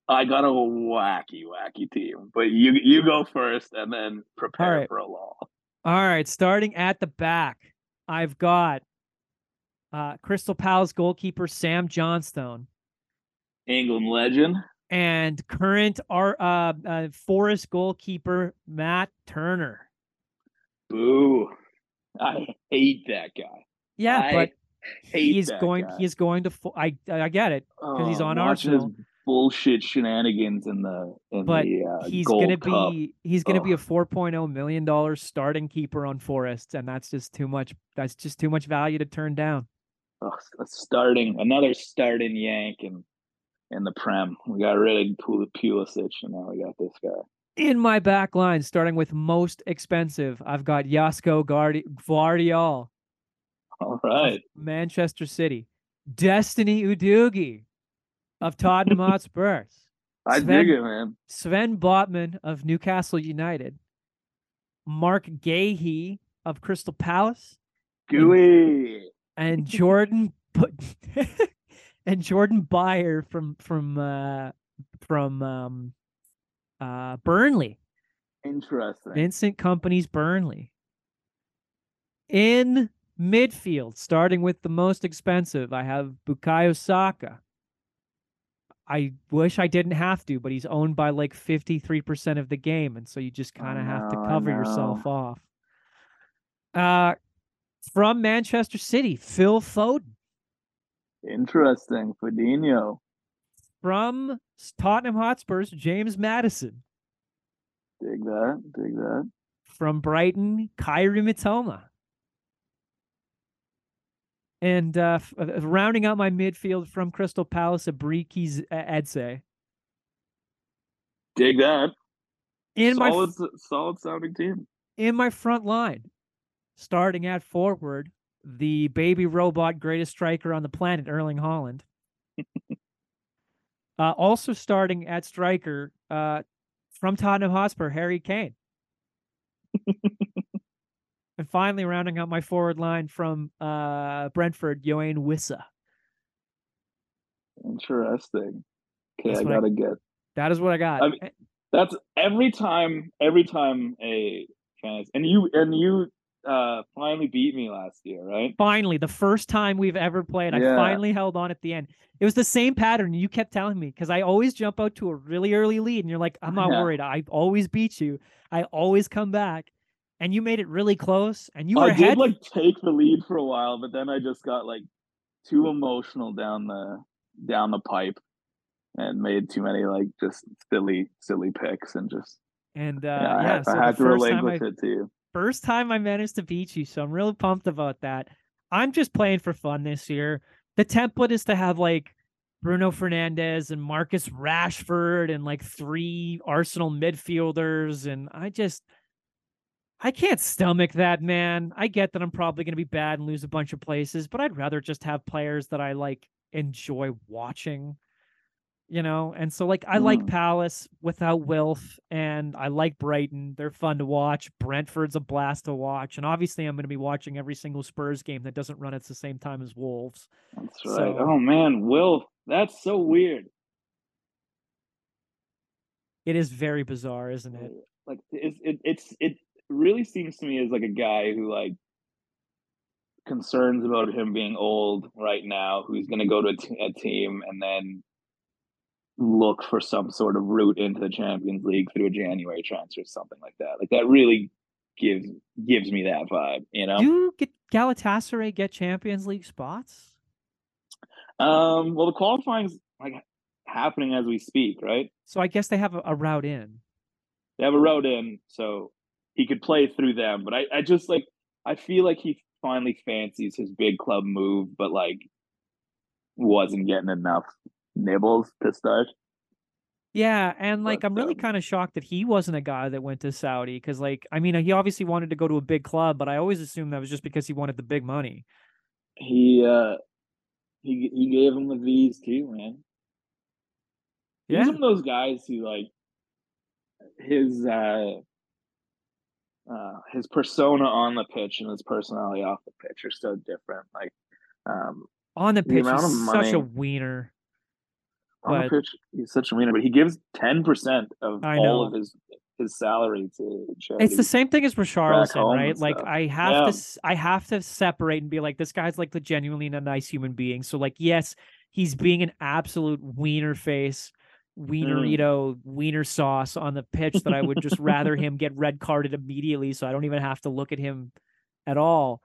I got a wacky, wacky team, but you you go first and then prepare right. for a law. All right, starting at the back, I've got uh, Crystal Palace goalkeeper Sam Johnstone England legend. and current our uh, uh, Forest goalkeeper Matt Turner. Boo! I hate that guy. Yeah, I but he's going. guy. He's going to. I I get it. Because he's Oh, on Arsenal. His bullshit shenanigans in the in But the uh, He's gonna Cup. be. He's gonna be a 4.0 million dollar starting keeper on Forest, and that's just too much. That's just too much value to turn down. Oh, Ugh, a starting another starting yank and in the prem. We got rid of Pul- Pulisic, and now we got this guy. In my back line, starting with most expensive, I've got Yasko Guardi- Gvardiol, All right, Manchester City, Destiny Udogie of Tottenham *laughs* Hotspurs, I Sven- dig it, man. Sven Botman of Newcastle United, Marc Guéhi of Crystal Palace, Gooey. And *laughs* Jordan Bu- *laughs* and Jordan Beyer from from uh from um uh Burnley. Interesting. Vincent Kompany's Burnley. In midfield, starting with the most expensive, I have Bukayo Saka. I wish I didn't have to, but he's owned by like 53% of the game. And so you just kind of have to cover yourself off. Uh, from Manchester City, Phil Foden. Interesting. Fabinho. From Tottenham Hotspurs, James Maddison. Dig that. Dig that. From Brighton, Kaoru Mitoma. And uh, uh, rounding out my midfield from Crystal Palace, Eberechi Eze. Dig that. In my solid, f- solid sounding team. in my front line, starting at forward, the baby robot greatest striker on the planet, Erling Haaland. *laughs* uh, also starting at striker, uh, from Tottenham Hotspur, Harry Kane. *laughs* and finally, rounding out my forward line from uh, Brentford, Yoane Wissa. Interesting. Okay, That's I gotta get. That is what I got. I mean- That's every time. Every time a and you and you uh finally beat me last year, right? finally, the first time we've ever played, I finally held on at the end. It was the same pattern you kept telling me because I always jump out to a really early lead, and you're like, "I'm not Yeah. worried. I always beat you. I always come back." And you made it really close, and you were I ahead. did like take the lead for a while, but then I just got like too emotional down the down the pipe and made too many like just silly silly picks and just and uh, yeah, I, yeah, had, so I had to I relinquish it to you. First time I managed to beat you, so I'm really pumped about that. I'm just playing for fun this year. The template is to have like Bruno Fernandes and Marcus Rashford and like three Arsenal midfielders. And I just, I can't stomach that, man. I get that I'm probably going to be bad and lose a bunch of places, but I'd rather just have players that I like enjoy watching, you know? And so, like, I like Mm. Palace without Wilf, and I like Brighton. They're fun to watch. Brentford's a blast to watch. And obviously, I'm going to be watching every single Spurs game that doesn't run at the same time as Wolves. That's right. So- oh man, wilf that's so weird. It is very bizarre, isn't it? Like it's it, it's it really seems to me as like a guy who like concerns about him being old right now, who's going to go to a, t- a team and then look for some sort of route into the Champions League through a January transfer, something like that. Like that really gives gives me that vibe, you know. Do get Galatasaray get Champions League spots? Um, well, the qualifying's like happening as we speak, right? So I guess they have a, a route in. They have a route in, so he could play through them. But I, I just like I feel like he finally fancies his big club move, but like wasn't getting enough nibbles to start. Yeah, and like But, I'm really um, kind of shocked that he wasn't a guy that went to Saudi because like I mean he obviously wanted to go to a big club, but I always assumed that was just because he wanted the big money. He uh he he gave him the V's too, man. Yeah. He's one of those guys who like his uh uh his persona on the pitch and his personality off the pitch are so different. Like um On the The pitch, amount he's of such a money- wiener. On But- the pitch he's such a winner, but he gives ten percent of I all of his his salary to charity. It's the same thing as Richarlison, right? Like stuff. I have Yeah. to I have to separate and be like this guy's like the genuinely a nice human being. So like yes, he's being an absolute wiener face, Mm. wienerito, wiener sauce on the pitch that I would just rather *laughs* him get red carded immediately so I don't even have to look at him at all.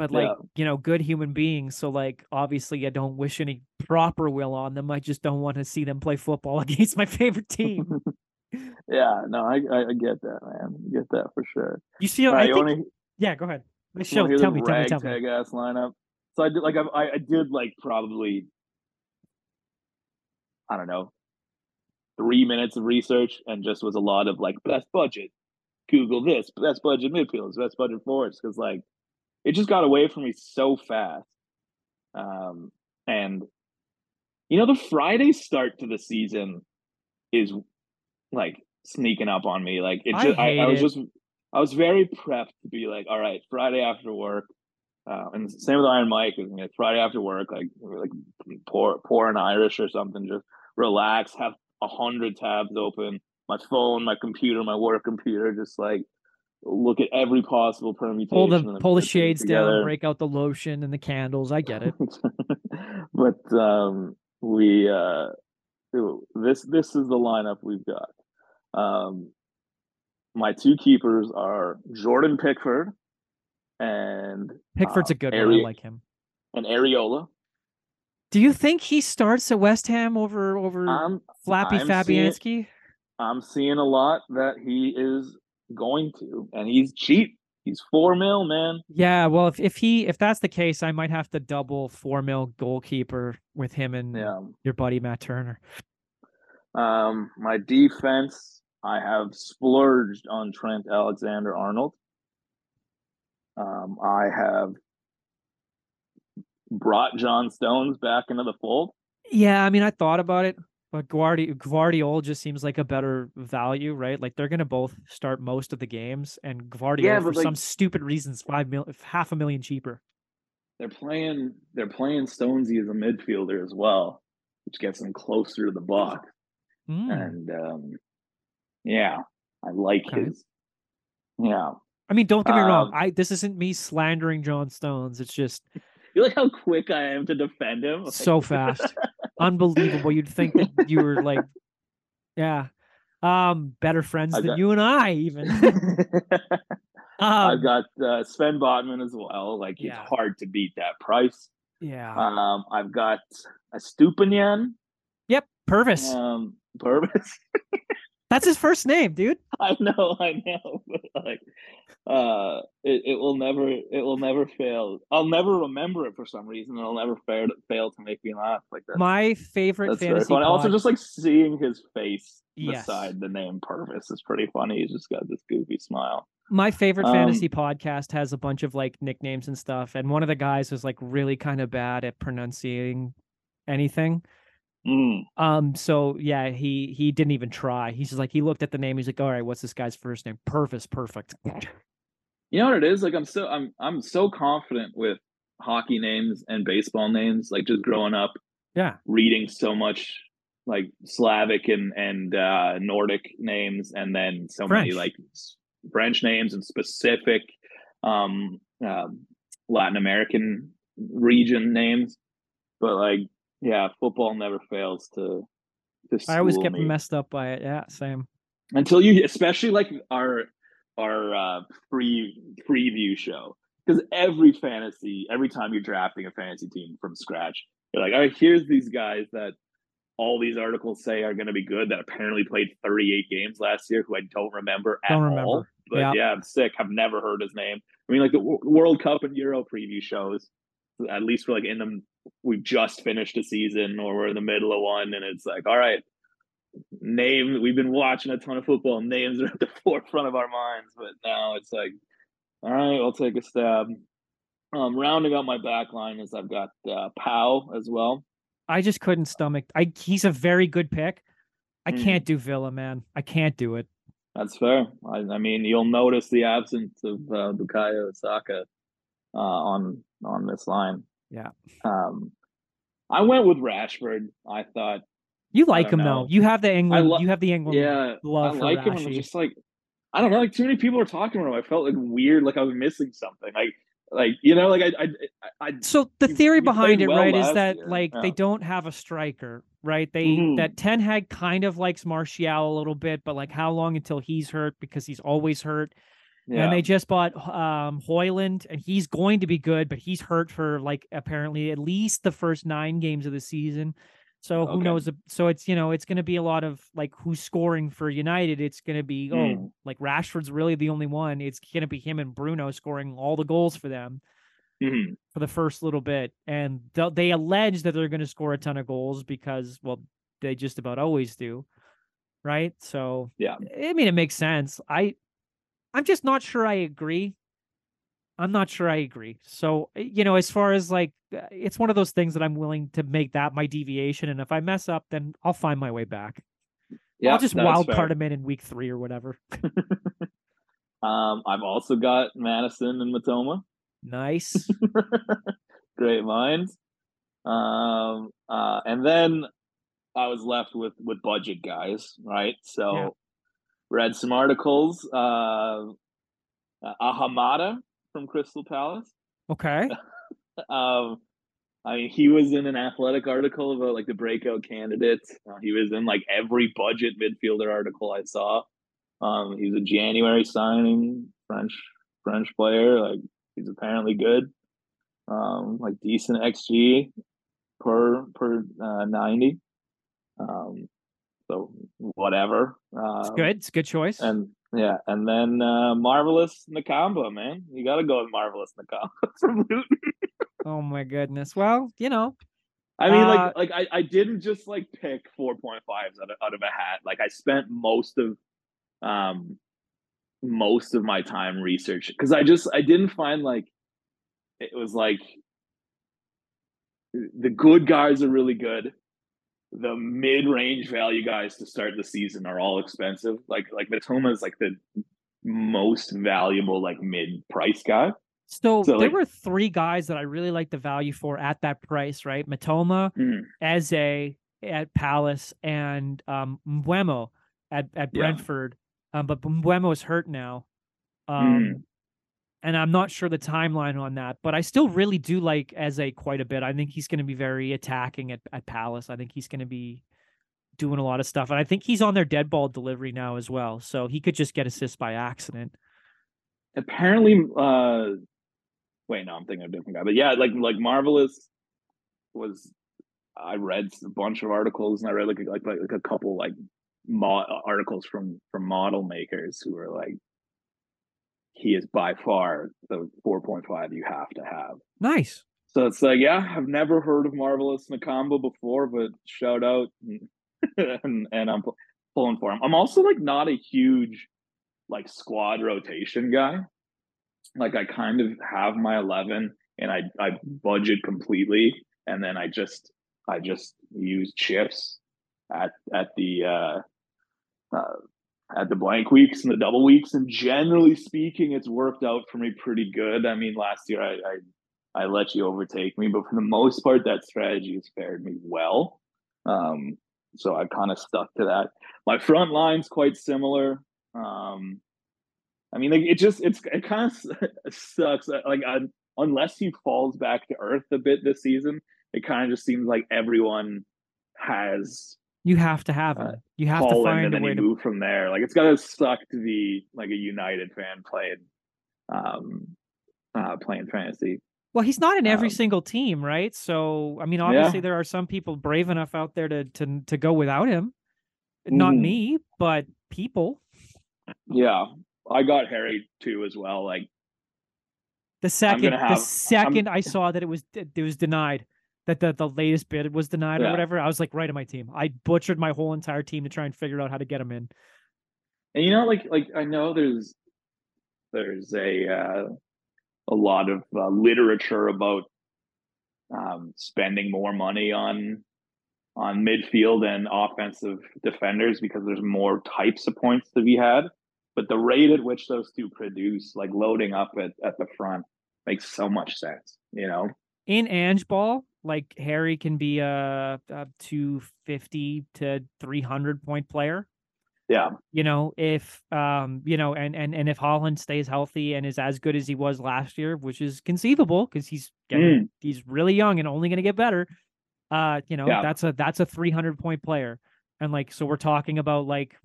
But like, Yeah. you know, good human beings. So like obviously I don't wish any proper will on them. I just don't want to see them play football *laughs* against my favorite team. *laughs* yeah, no, I, I get that, man. I get that for sure. You see, All I right, think, wanna, yeah, go ahead. you Show, tell me, tell me, tell me. ass lineup. So I did like I, I I did like probably I don't know three minutes of research and just was a lot of like best budget. Google this best budget midfielders, best budget forwards because like it just got away from me so fast. Um, and you know the Friday start to the season is like sneaking up on me. Like it just I, hate I was it. just I was very prepped to be like, all right, Friday after work. Uh, and same with Iron Mike. You know, Friday after work, like like pour pour an Irish or something, just relax, have a hundred tabs open, my phone, my computer, my work computer, just like look at every possible permutation. pull the pull the shades down, break out the lotion and the candles. I get it. *laughs* but um, we uh, this this is the lineup we've got. Um, my two keepers are Jordan Pickford and Pickford's uh, a good one. I like him. and Areola. Do you think he starts at West Ham over over I'm Flappy I'm seeing- Fabianski? I'm seeing a lot that he is going to, and he's cheap. He's four mil, man. Yeah, well, if, if he if that's the case, I might have to double four mil goalkeeper with him and Yeah. your buddy Matt Turner. Um, my defense, I have splurged on Trent Alexander Arnold. Um, I have brought John Stones back into the fold. Yeah, I mean, I thought about it, but Guardi Gvardiol just seems like a better value, right? Like they're gonna both start most of the games, and Gvardiol for like- some stupid reasons five mil, half a million cheaper. They're playing. They're playing Stonesy as a midfielder as well, which gets them closer to the box. Mm. And um, yeah, I like Okay. his. Yeah, I mean, don't get me wrong. Um, I this isn't me slandering John Stones. It's just *laughs* you like how quick I am to defend him. Like- so *laughs* fast, unbelievable. You'd think that you were *laughs* like, yeah, um, better friends I've than got- you and I even. *laughs* I've um, got uh, Sven Botman as well. Like it's Yeah. hard to beat that price. yeah. Um, I've got a Stupinian, yep. Pervis. um, Pervis. *laughs* That's his first name, dude. *laughs* I know, I know. *laughs* But like uh it, it will never it will never fail. I'll never remember it for some reason. It'll never fail to fail to make me laugh like that. My favorite That's fantasy. funny. Also just like seeing his face Yes. beside the name Pervis is pretty funny. He's just got this goofy smile. my favorite Um, fantasy podcast has a bunch of like nicknames and stuff, and one of the guys was like really kind of bad at pronouncing anything. Mm. Um, so yeah, he he didn't even try. He's just like he looked at the name. He's like, all right, what's this guy's first name? Pervis, perfect. *laughs* You know what it is? Like I'm so I'm I'm so confident with hockey names and baseball names. Like just growing up, Yeah, reading so much like Slavic and and uh, Nordic names, and then so many like French names and specific um, um Latin American region names. But like, yeah, football never fails to. to I always get me. messed up by it. Yeah, same. until you especially like our our uh pre preview show because every fantasy every time you're drafting a fantasy team from scratch you're like all right here's these guys that all these articles say are going to be good that apparently played 38 games last year who i don't remember at Don't all remember. but Yeah. yeah. i'm sick i've never heard his name i mean like the W- world cup and euro preview shows at least we're like in the we've just finished a season or we're in the middle of one and it's like all right name we've been watching a ton of football names are at the *laughs* forefront of our minds but now it's like all right i'll take a stab um rounding out my back line is i've got uh Pau as well I just couldn't stomach. I he's a very good pick. I Mhm. can't do Villa, man. I can't do it. that's fair i, I mean you'll notice the absence of uh, Bukayo Saka uh on on this line Yeah. um i went with rashford i thought You like him know. though. You have the England. lo- you have the England. yeah love i like him it's just like i don't know like too many people are talking about him i felt like weird like i was missing something like like you know like i i, I, So the theory behind it, well right, is that year. like they don't have a striker, right? They Mhm. that Ten Hag kind of likes Martial a little bit, but like how long until he's hurt because he's always hurt. Yeah And they just bought um Højlund, and he's going to be good, but he's hurt for like apparently at least the first nine games of the season. So who Okay. knows? So it's you know it's going to be a lot of like who's scoring for United. It's going to be Mm. oh like Rashford's really the only one. It's going to be him and Bruno scoring all the goals for them Mhm. for the first little bit, and th- they allege that they're going to score a ton of goals because, well, they just about always do, right? So Yeah. I mean, it makes sense. I, I'm just not sure I agree. I'm not sure I agree. So eh, you know, as far as like, uh, it's one of those things that I'm willing to make that my deviation, and if I mess up, then I'll find my way back. yeah I'll just wild card him in in week three or whatever. *laughs* um i've also got Maddison and Mitoma Nice. *laughs* great minds um uh and then i was left with with budget guys right so. Read some articles uh ahamada from crystal palace Okay. *laughs* um I mean, he was in an athletic article about like the breakout candidate. Uh, he was in like every budget midfielder article I saw. Um, he was a January signing, French French player. Like he's apparently good. Um, like decent xG per per uh, ninety. Um, so whatever. It's Um, good. It's a good choice. And yeah, and then uh, marvelous Nakamba, man, you got to go with marvelous Nakamba *laughs* from Luton. oh my goodness. Well, you know, I mean, Uh, like, like I, I didn't just like pick four point fives out of, out of a hat. Like I spent most of, um, most of my time research because I just I didn't find like it was like the good guys are really good. The mid range value guys to start the season are all expensive. Like like Mitoma is like the most valuable like mid price guy. So, So, there like- were three guys that I really liked the value for at that price, right? Mitoma, Mhm. Eze at Palace, and um Mbeumo at, at Yeah. Brentford. Um, but Mbeumo is hurt now. Um Mhm. And I'm not sure the timeline on that, but I still really do like Eze quite a bit. I think he's gonna be very attacking at, at Palace. I think he's gonna be doing a lot of stuff. And I think he's on their dead ball delivery now as well. So he could just get assists by accident. apparently uh wait no i'm thinking of a different guy but yeah like like marvelous was i read a bunch of articles and i read like like like, like a couple like mo- articles from from model makers who are like, he is by far the 4.5 you have to have. Nice. So it's like, yeah, I've never heard of Marvelous Nakamba before, but shout out *laughs* and, and I'm pulling for him. I'm also like not a huge like squad rotation guy. Like I kind of have my 11 and I I budget completely and then I just I just use chips at at the uh, uh at the blank weeks and the double weeks and generally speaking it's worked out for me pretty good. I mean last year I I, I let you overtake me, but for the most part that strategy has fared me well. Um so I kind of stuck to that. My front line's quite similar. Um, I mean, like, it just it's it kind of *laughs* sucks. Like, I, unless he falls back to earth a bit this season, it kind of just seems like everyone has. You have to have uh, it. You have to find and a then way you to move from there. Like, it's gotta suck to be like a United fan playing, um, uh, playing fantasy. Well, he's not in every Um, single team, right? So, I mean, obviously Yeah. there are some people brave enough out there to to to go without him. Not Mhm. me, but people. Yeah, I got Harry too as well. Like, The second, gonna the have- second I saw that it was it was denied, that the the latest bid was denied or whatever, I was like, right on my team. I butchered my whole entire team to try and figure out how to get him in. and you know, like, like I know there's there's a uh, a lot of uh, literature about um, spending more money on on midfield and offensive defenders because there's more types of points to be had. But the rate at which those two produce, like loading up at, at the front, makes so much sense. You know, In Ange ball, like Harry can be a, a two fifty to three hundred point player. yeah, you know if um you know and and and if Haaland stays healthy and is as good as he was last year which is conceivable because he's getting, he's really young and only going to get better uh you know Yeah. that's a that's a 300 point player and like so we're talking about like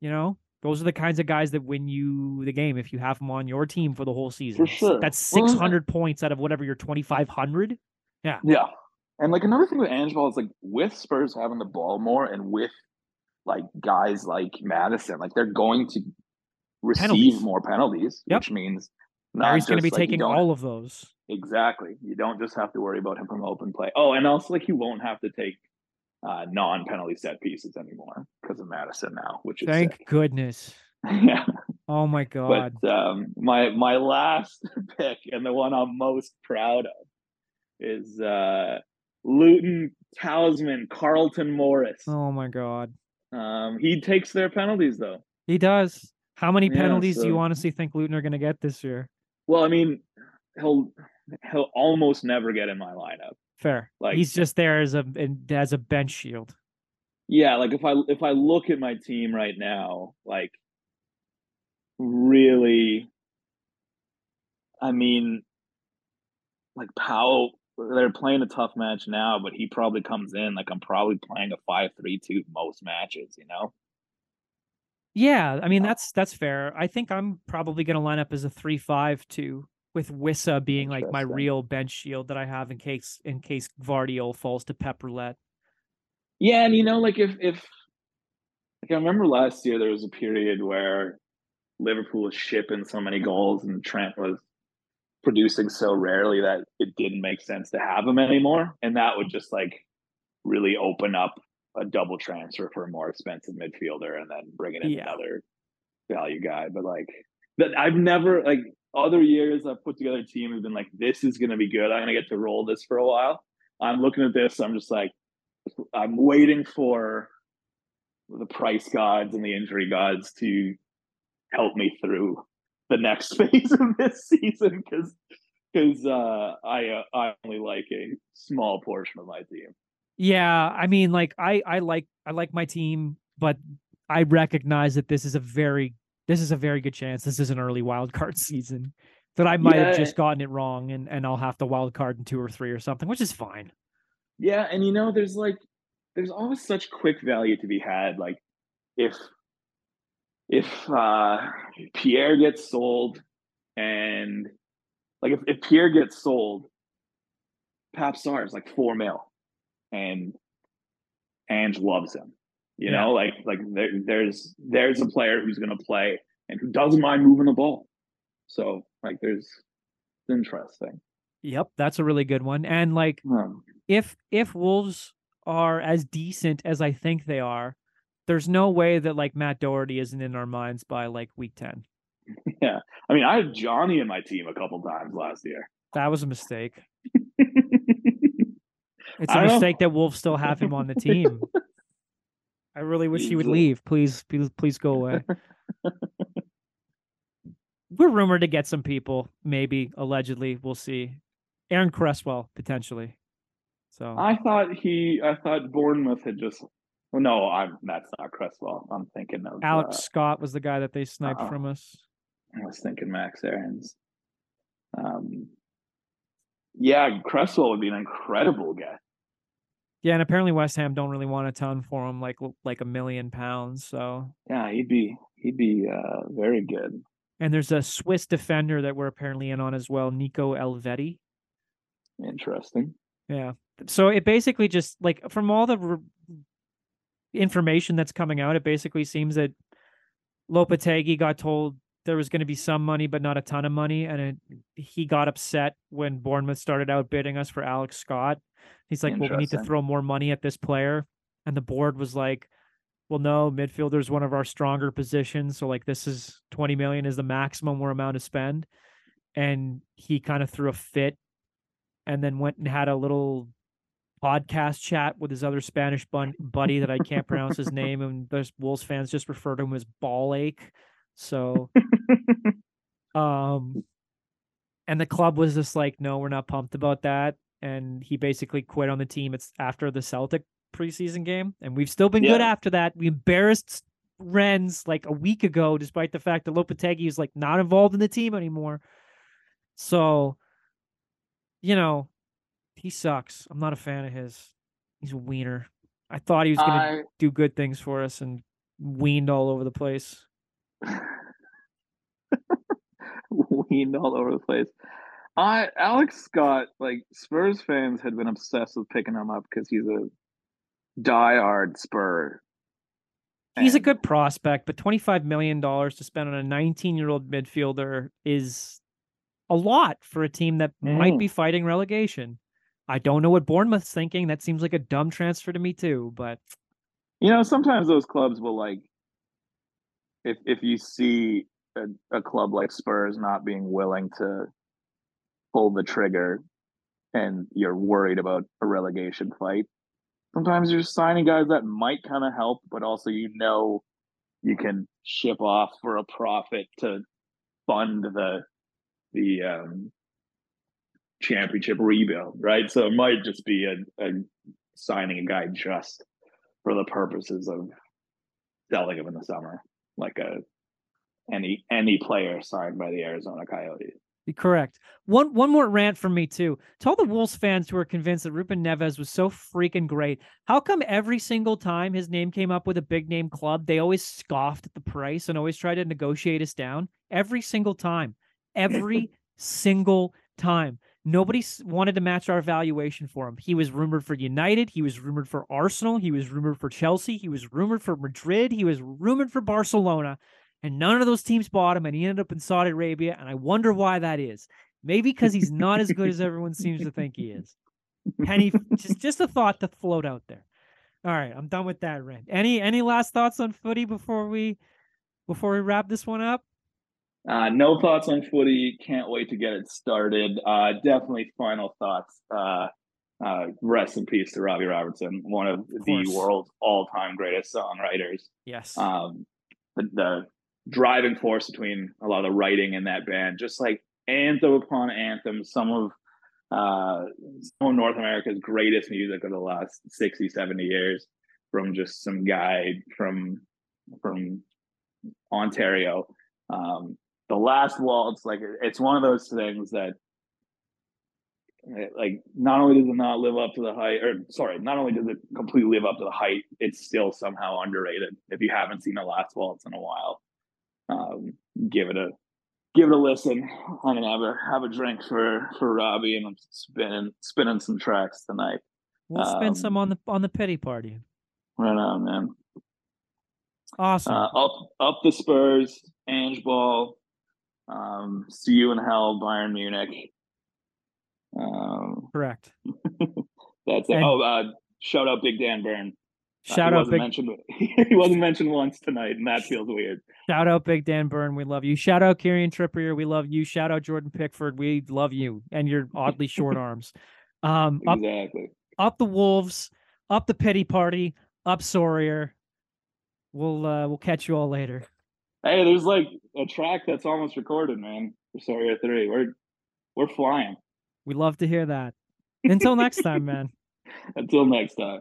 you know those are the kinds of guys that win you the game if you have them on your team for the whole season S- sure. that's Well, 600 points out of whatever your 2500 yeah. Yeah. And like another thing with Angelo is like with Spurs having the ball more and with like guys like Maddison, like they're going to receive Penalties. more penalties, Yep. which means Harry's going to be like, taking all of those Exactly. You don't just have to worry about him from open play. Oh, and also like you won't have to take uh, non-penalty set pieces anymore because of Maddison now, which is thank sick. goodness *laughs* yeah. oh my god But um, my my last *laughs* pick and the one I'm most proud of is uh, Luton talisman Carlton Morris. oh my god Um, he takes their penalties though. He does. How many Yeah, penalties do you honestly think Luton are going to get this year? Well, I mean, he'll he'll almost never get in my lineup. Fair. Like- He's just there as a as a bench shield. Yeah, like if I if I look at my team right now, like really I mean like Powell they're playing a tough match now, but he probably comes in like I'm probably playing a five three two most matches, you know? Yeah, I mean Uh, that's that's fair. I think I'm probably going to line up as a three-five-two with Wissa being like my real bench shield that I have in case in case Gvardiol falls to pep roulette. Yeah, and you know, like if if like I remember last year there was a period where Liverpool was shipping so many goals and Trent was producing so rarely that it didn't make sense to have him anymore. And that would just like really open up a double transfer for a more expensive midfielder and then bringing in Yeah. another value guy. But like that I've never like other years I've put together a team have been like, this is gonna be good. I'm gonna get to roll this for a while. I'm looking at this, I'm just like I'm waiting for the price gods and the injury gods to help me through the next *laughs* phase of this season because because uh, I uh, I only like a small portion of my team. Yeah, I mean like I I like I like my team, but I recognize that this is a very this is a very good chance. This is an early wild card *laughs* season. That I might have just gotten it wrong and, and I'll have to wild card in two or three or something, which is fine. Yeah, and you know, there's like there's always such quick value to be had. Like if if uh Pierre gets sold and like if, if Pierre gets sold, Pape Sarr is like four mil and Ange loves him. You Yeah. know, like like there, there's there's a player who's going to play and who doesn't mind moving the ball. So like there's it's interesting. Yep, that's a really good one. And like Um, if if Wolves are as decent as I think they are, there's no way that like Matt Doherty isn't in our minds by like week 10. *laughs* yeah, I mean, I had Jonny in my team a couple times last year. That was a mistake. *laughs* It's a know. mistake that Wolves still have him on the team. *laughs* I really wish he would leave. Please, please, please go away. We're rumored to get some people, maybe, allegedly. We'll see. Aaron Cresswell, potentially. So I thought he, I thought Bournemouth had just. Well, no, I'm that's not Cresswell. I'm thinking of Alex uh, Scott was the guy that they sniped uh-uh. from us. I was thinking Max Aarons. Um, yeah, Cresswell would be an incredible guy. Yeah, and apparently West Ham don't really want a ton for him, like like a million pounds. So, Yeah, he'd be he'd be uh, very good. and there's a Swiss defender that we're apparently in on as well, Nico Elvedi. Interesting. Yeah. So it basically just like from all the r- information that's coming out, it basically seems that Lopetegui got told there was going to be some money, but not a ton of money, and it, he got upset when Bournemouth started outbidding us for Alex Scott. He's like, "Well, we need to throw more money at this player," and the board was like, "Well, no, midfielder is one of our stronger positions, so like this is twenty million is the maximum we're amount to spend," and he kind of threw a fit, and then went and had a little podcast chat with his other Spanish bun- buddy that I can't pronounce his name, and those Wolves fans just refer to him as Ball Ache. So, *laughs* um, and the club was just like, no, we're not pumped about that, and he basically quit on the team. It's after the Celtic preseason game, and we've still been good after that. We embarrassed Rennes like a week ago, despite the fact that Lopetegui is like not involved in the team anymore. So, you know, he sucks. I'm not a fan of his. He's a wiener. I thought he was gonna I do good things for us and weaned all over the place. *laughs* weaned all over the place. I Alex Scott, like Spurs fans had been obsessed with picking him up because he's a diehard Spur. He's a good prospect, but $25 million to spend on a 19 year old midfielder is a lot for a team that might Mm. be fighting relegation. I don't know what Bournemouth's thinking. That seems like a dumb transfer to me, too. But You know, sometimes those clubs will like if if you see a, a club like Spurs not being willing to pull the trigger and you're worried about a relegation fight, sometimes you're signing guys that might kind of help, but also you know you can ship off for a profit to fund the the um championship rebuild, right? So it might just be a, a signing a guy just for the purposes of selling him in the summer, like a any any player signed by the Arizona Coyotes. correct. One one more rant from me, too. To all the Wolves fans who are convinced that Ruben Neves was so freaking great, how come every single time his name came up with a big name club, they always scoffed at the price and always tried to negotiate us down? Every single time. Every *laughs* single time. Nobody wanted to match our valuation for him. He was rumored for United. He was rumored for Arsenal. He was rumored for Chelsea. He was rumored for Madrid. He was rumored for Barcelona. And none of those teams bought him, and he ended up in Saudi Arabia. And I wonder why that is. Maybe because he's not as good as everyone seems to think he is. Penny, just just a thought to float out there. All right, I'm done with that rant. Any any last thoughts on footy before we before we wrap this one up? Uh, no thoughts on footy. Can't wait to get it started. Uh, definitely final thoughts. Uh, uh, rest in peace to Robbie Robertson, one of, the world's all-time greatest songwriters. Yes. um, the, the driving force between a lot of the writing in that band, just like anthem upon anthem, some of uh, some of North America's greatest music of the last 60, 70 years from just some guy from from Ontario. Um, the last waltz, like it's one of those things that eh, like not only does it not live up to the height or sorry not only does it completely live up to the height it's still somehow underrated if you haven't seen the last waltz in a while um, give it a give it a listen i'm gonna have a have a drink for for robbie and i'm spinning spinning some tracks tonight we'll spend some um, on the on the pity party. right on man Awesome. Uh, up up the Spurs, Ange Ball. Um, see you in hell, Bayern Munich. Um, Correct. *laughs* that's it. And- oh, uh, shout out Big Dan Burn. Uh, Shout he out wasn't Big mentioned. *laughs* he wasn't mentioned once tonight, and that feels weird. Shout out Big Dan Burn. We love you. Shout out Kieran Trippier. We love you. Shout out Jordan Pickford. We love you and your oddly short *laughs* arms. Um, up, Exactly. up the Wolves, up the pity party, up Sawyer. We'll uh, we'll catch you all later. Hey, there's like a track that's almost recorded, man. For Sawyer Three, we're we're flying. We love to hear that. Until next time, man. *laughs* Until next time.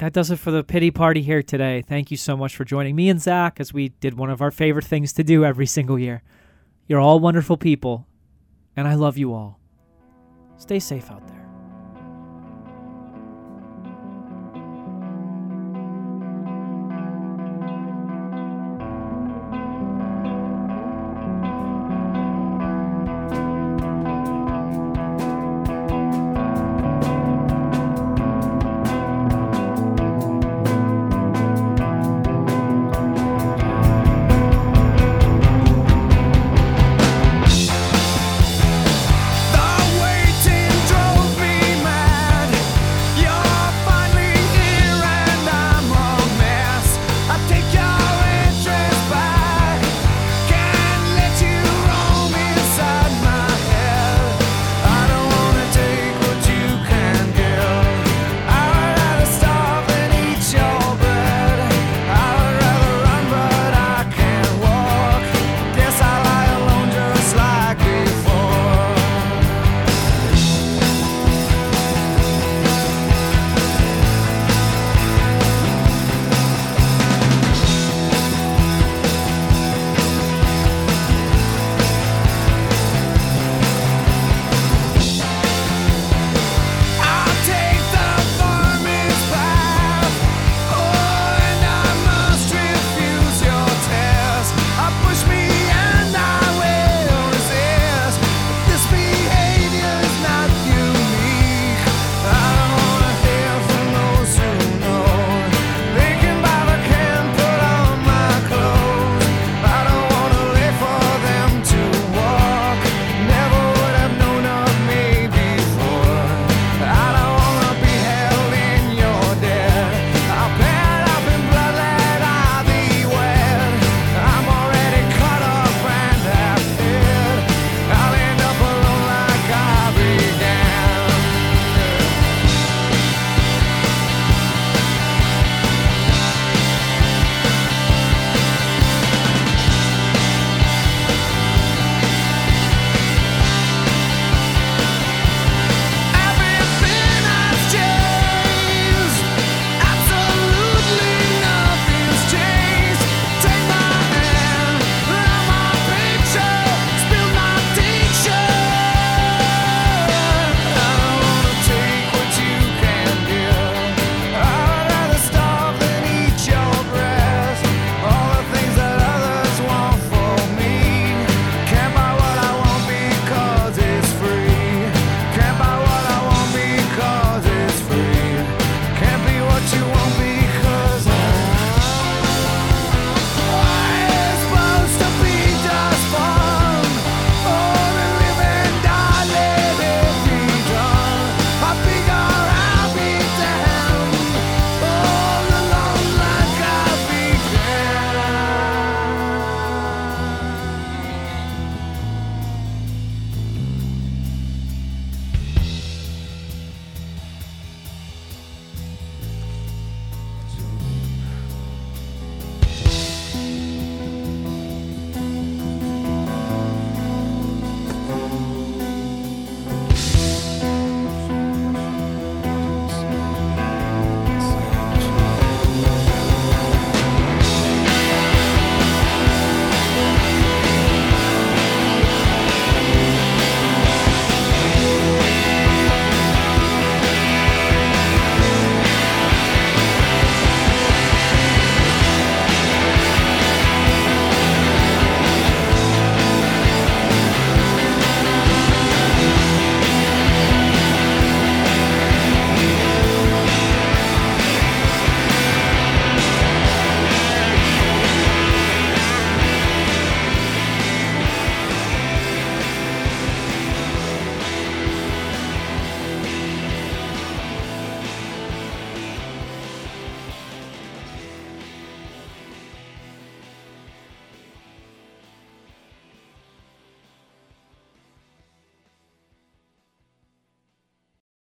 That does it for the pity party here today. Thank you so much for joining me and Zach as we did one of our favorite things to do every single year. You're all wonderful people, and I love you all. Stay safe out there.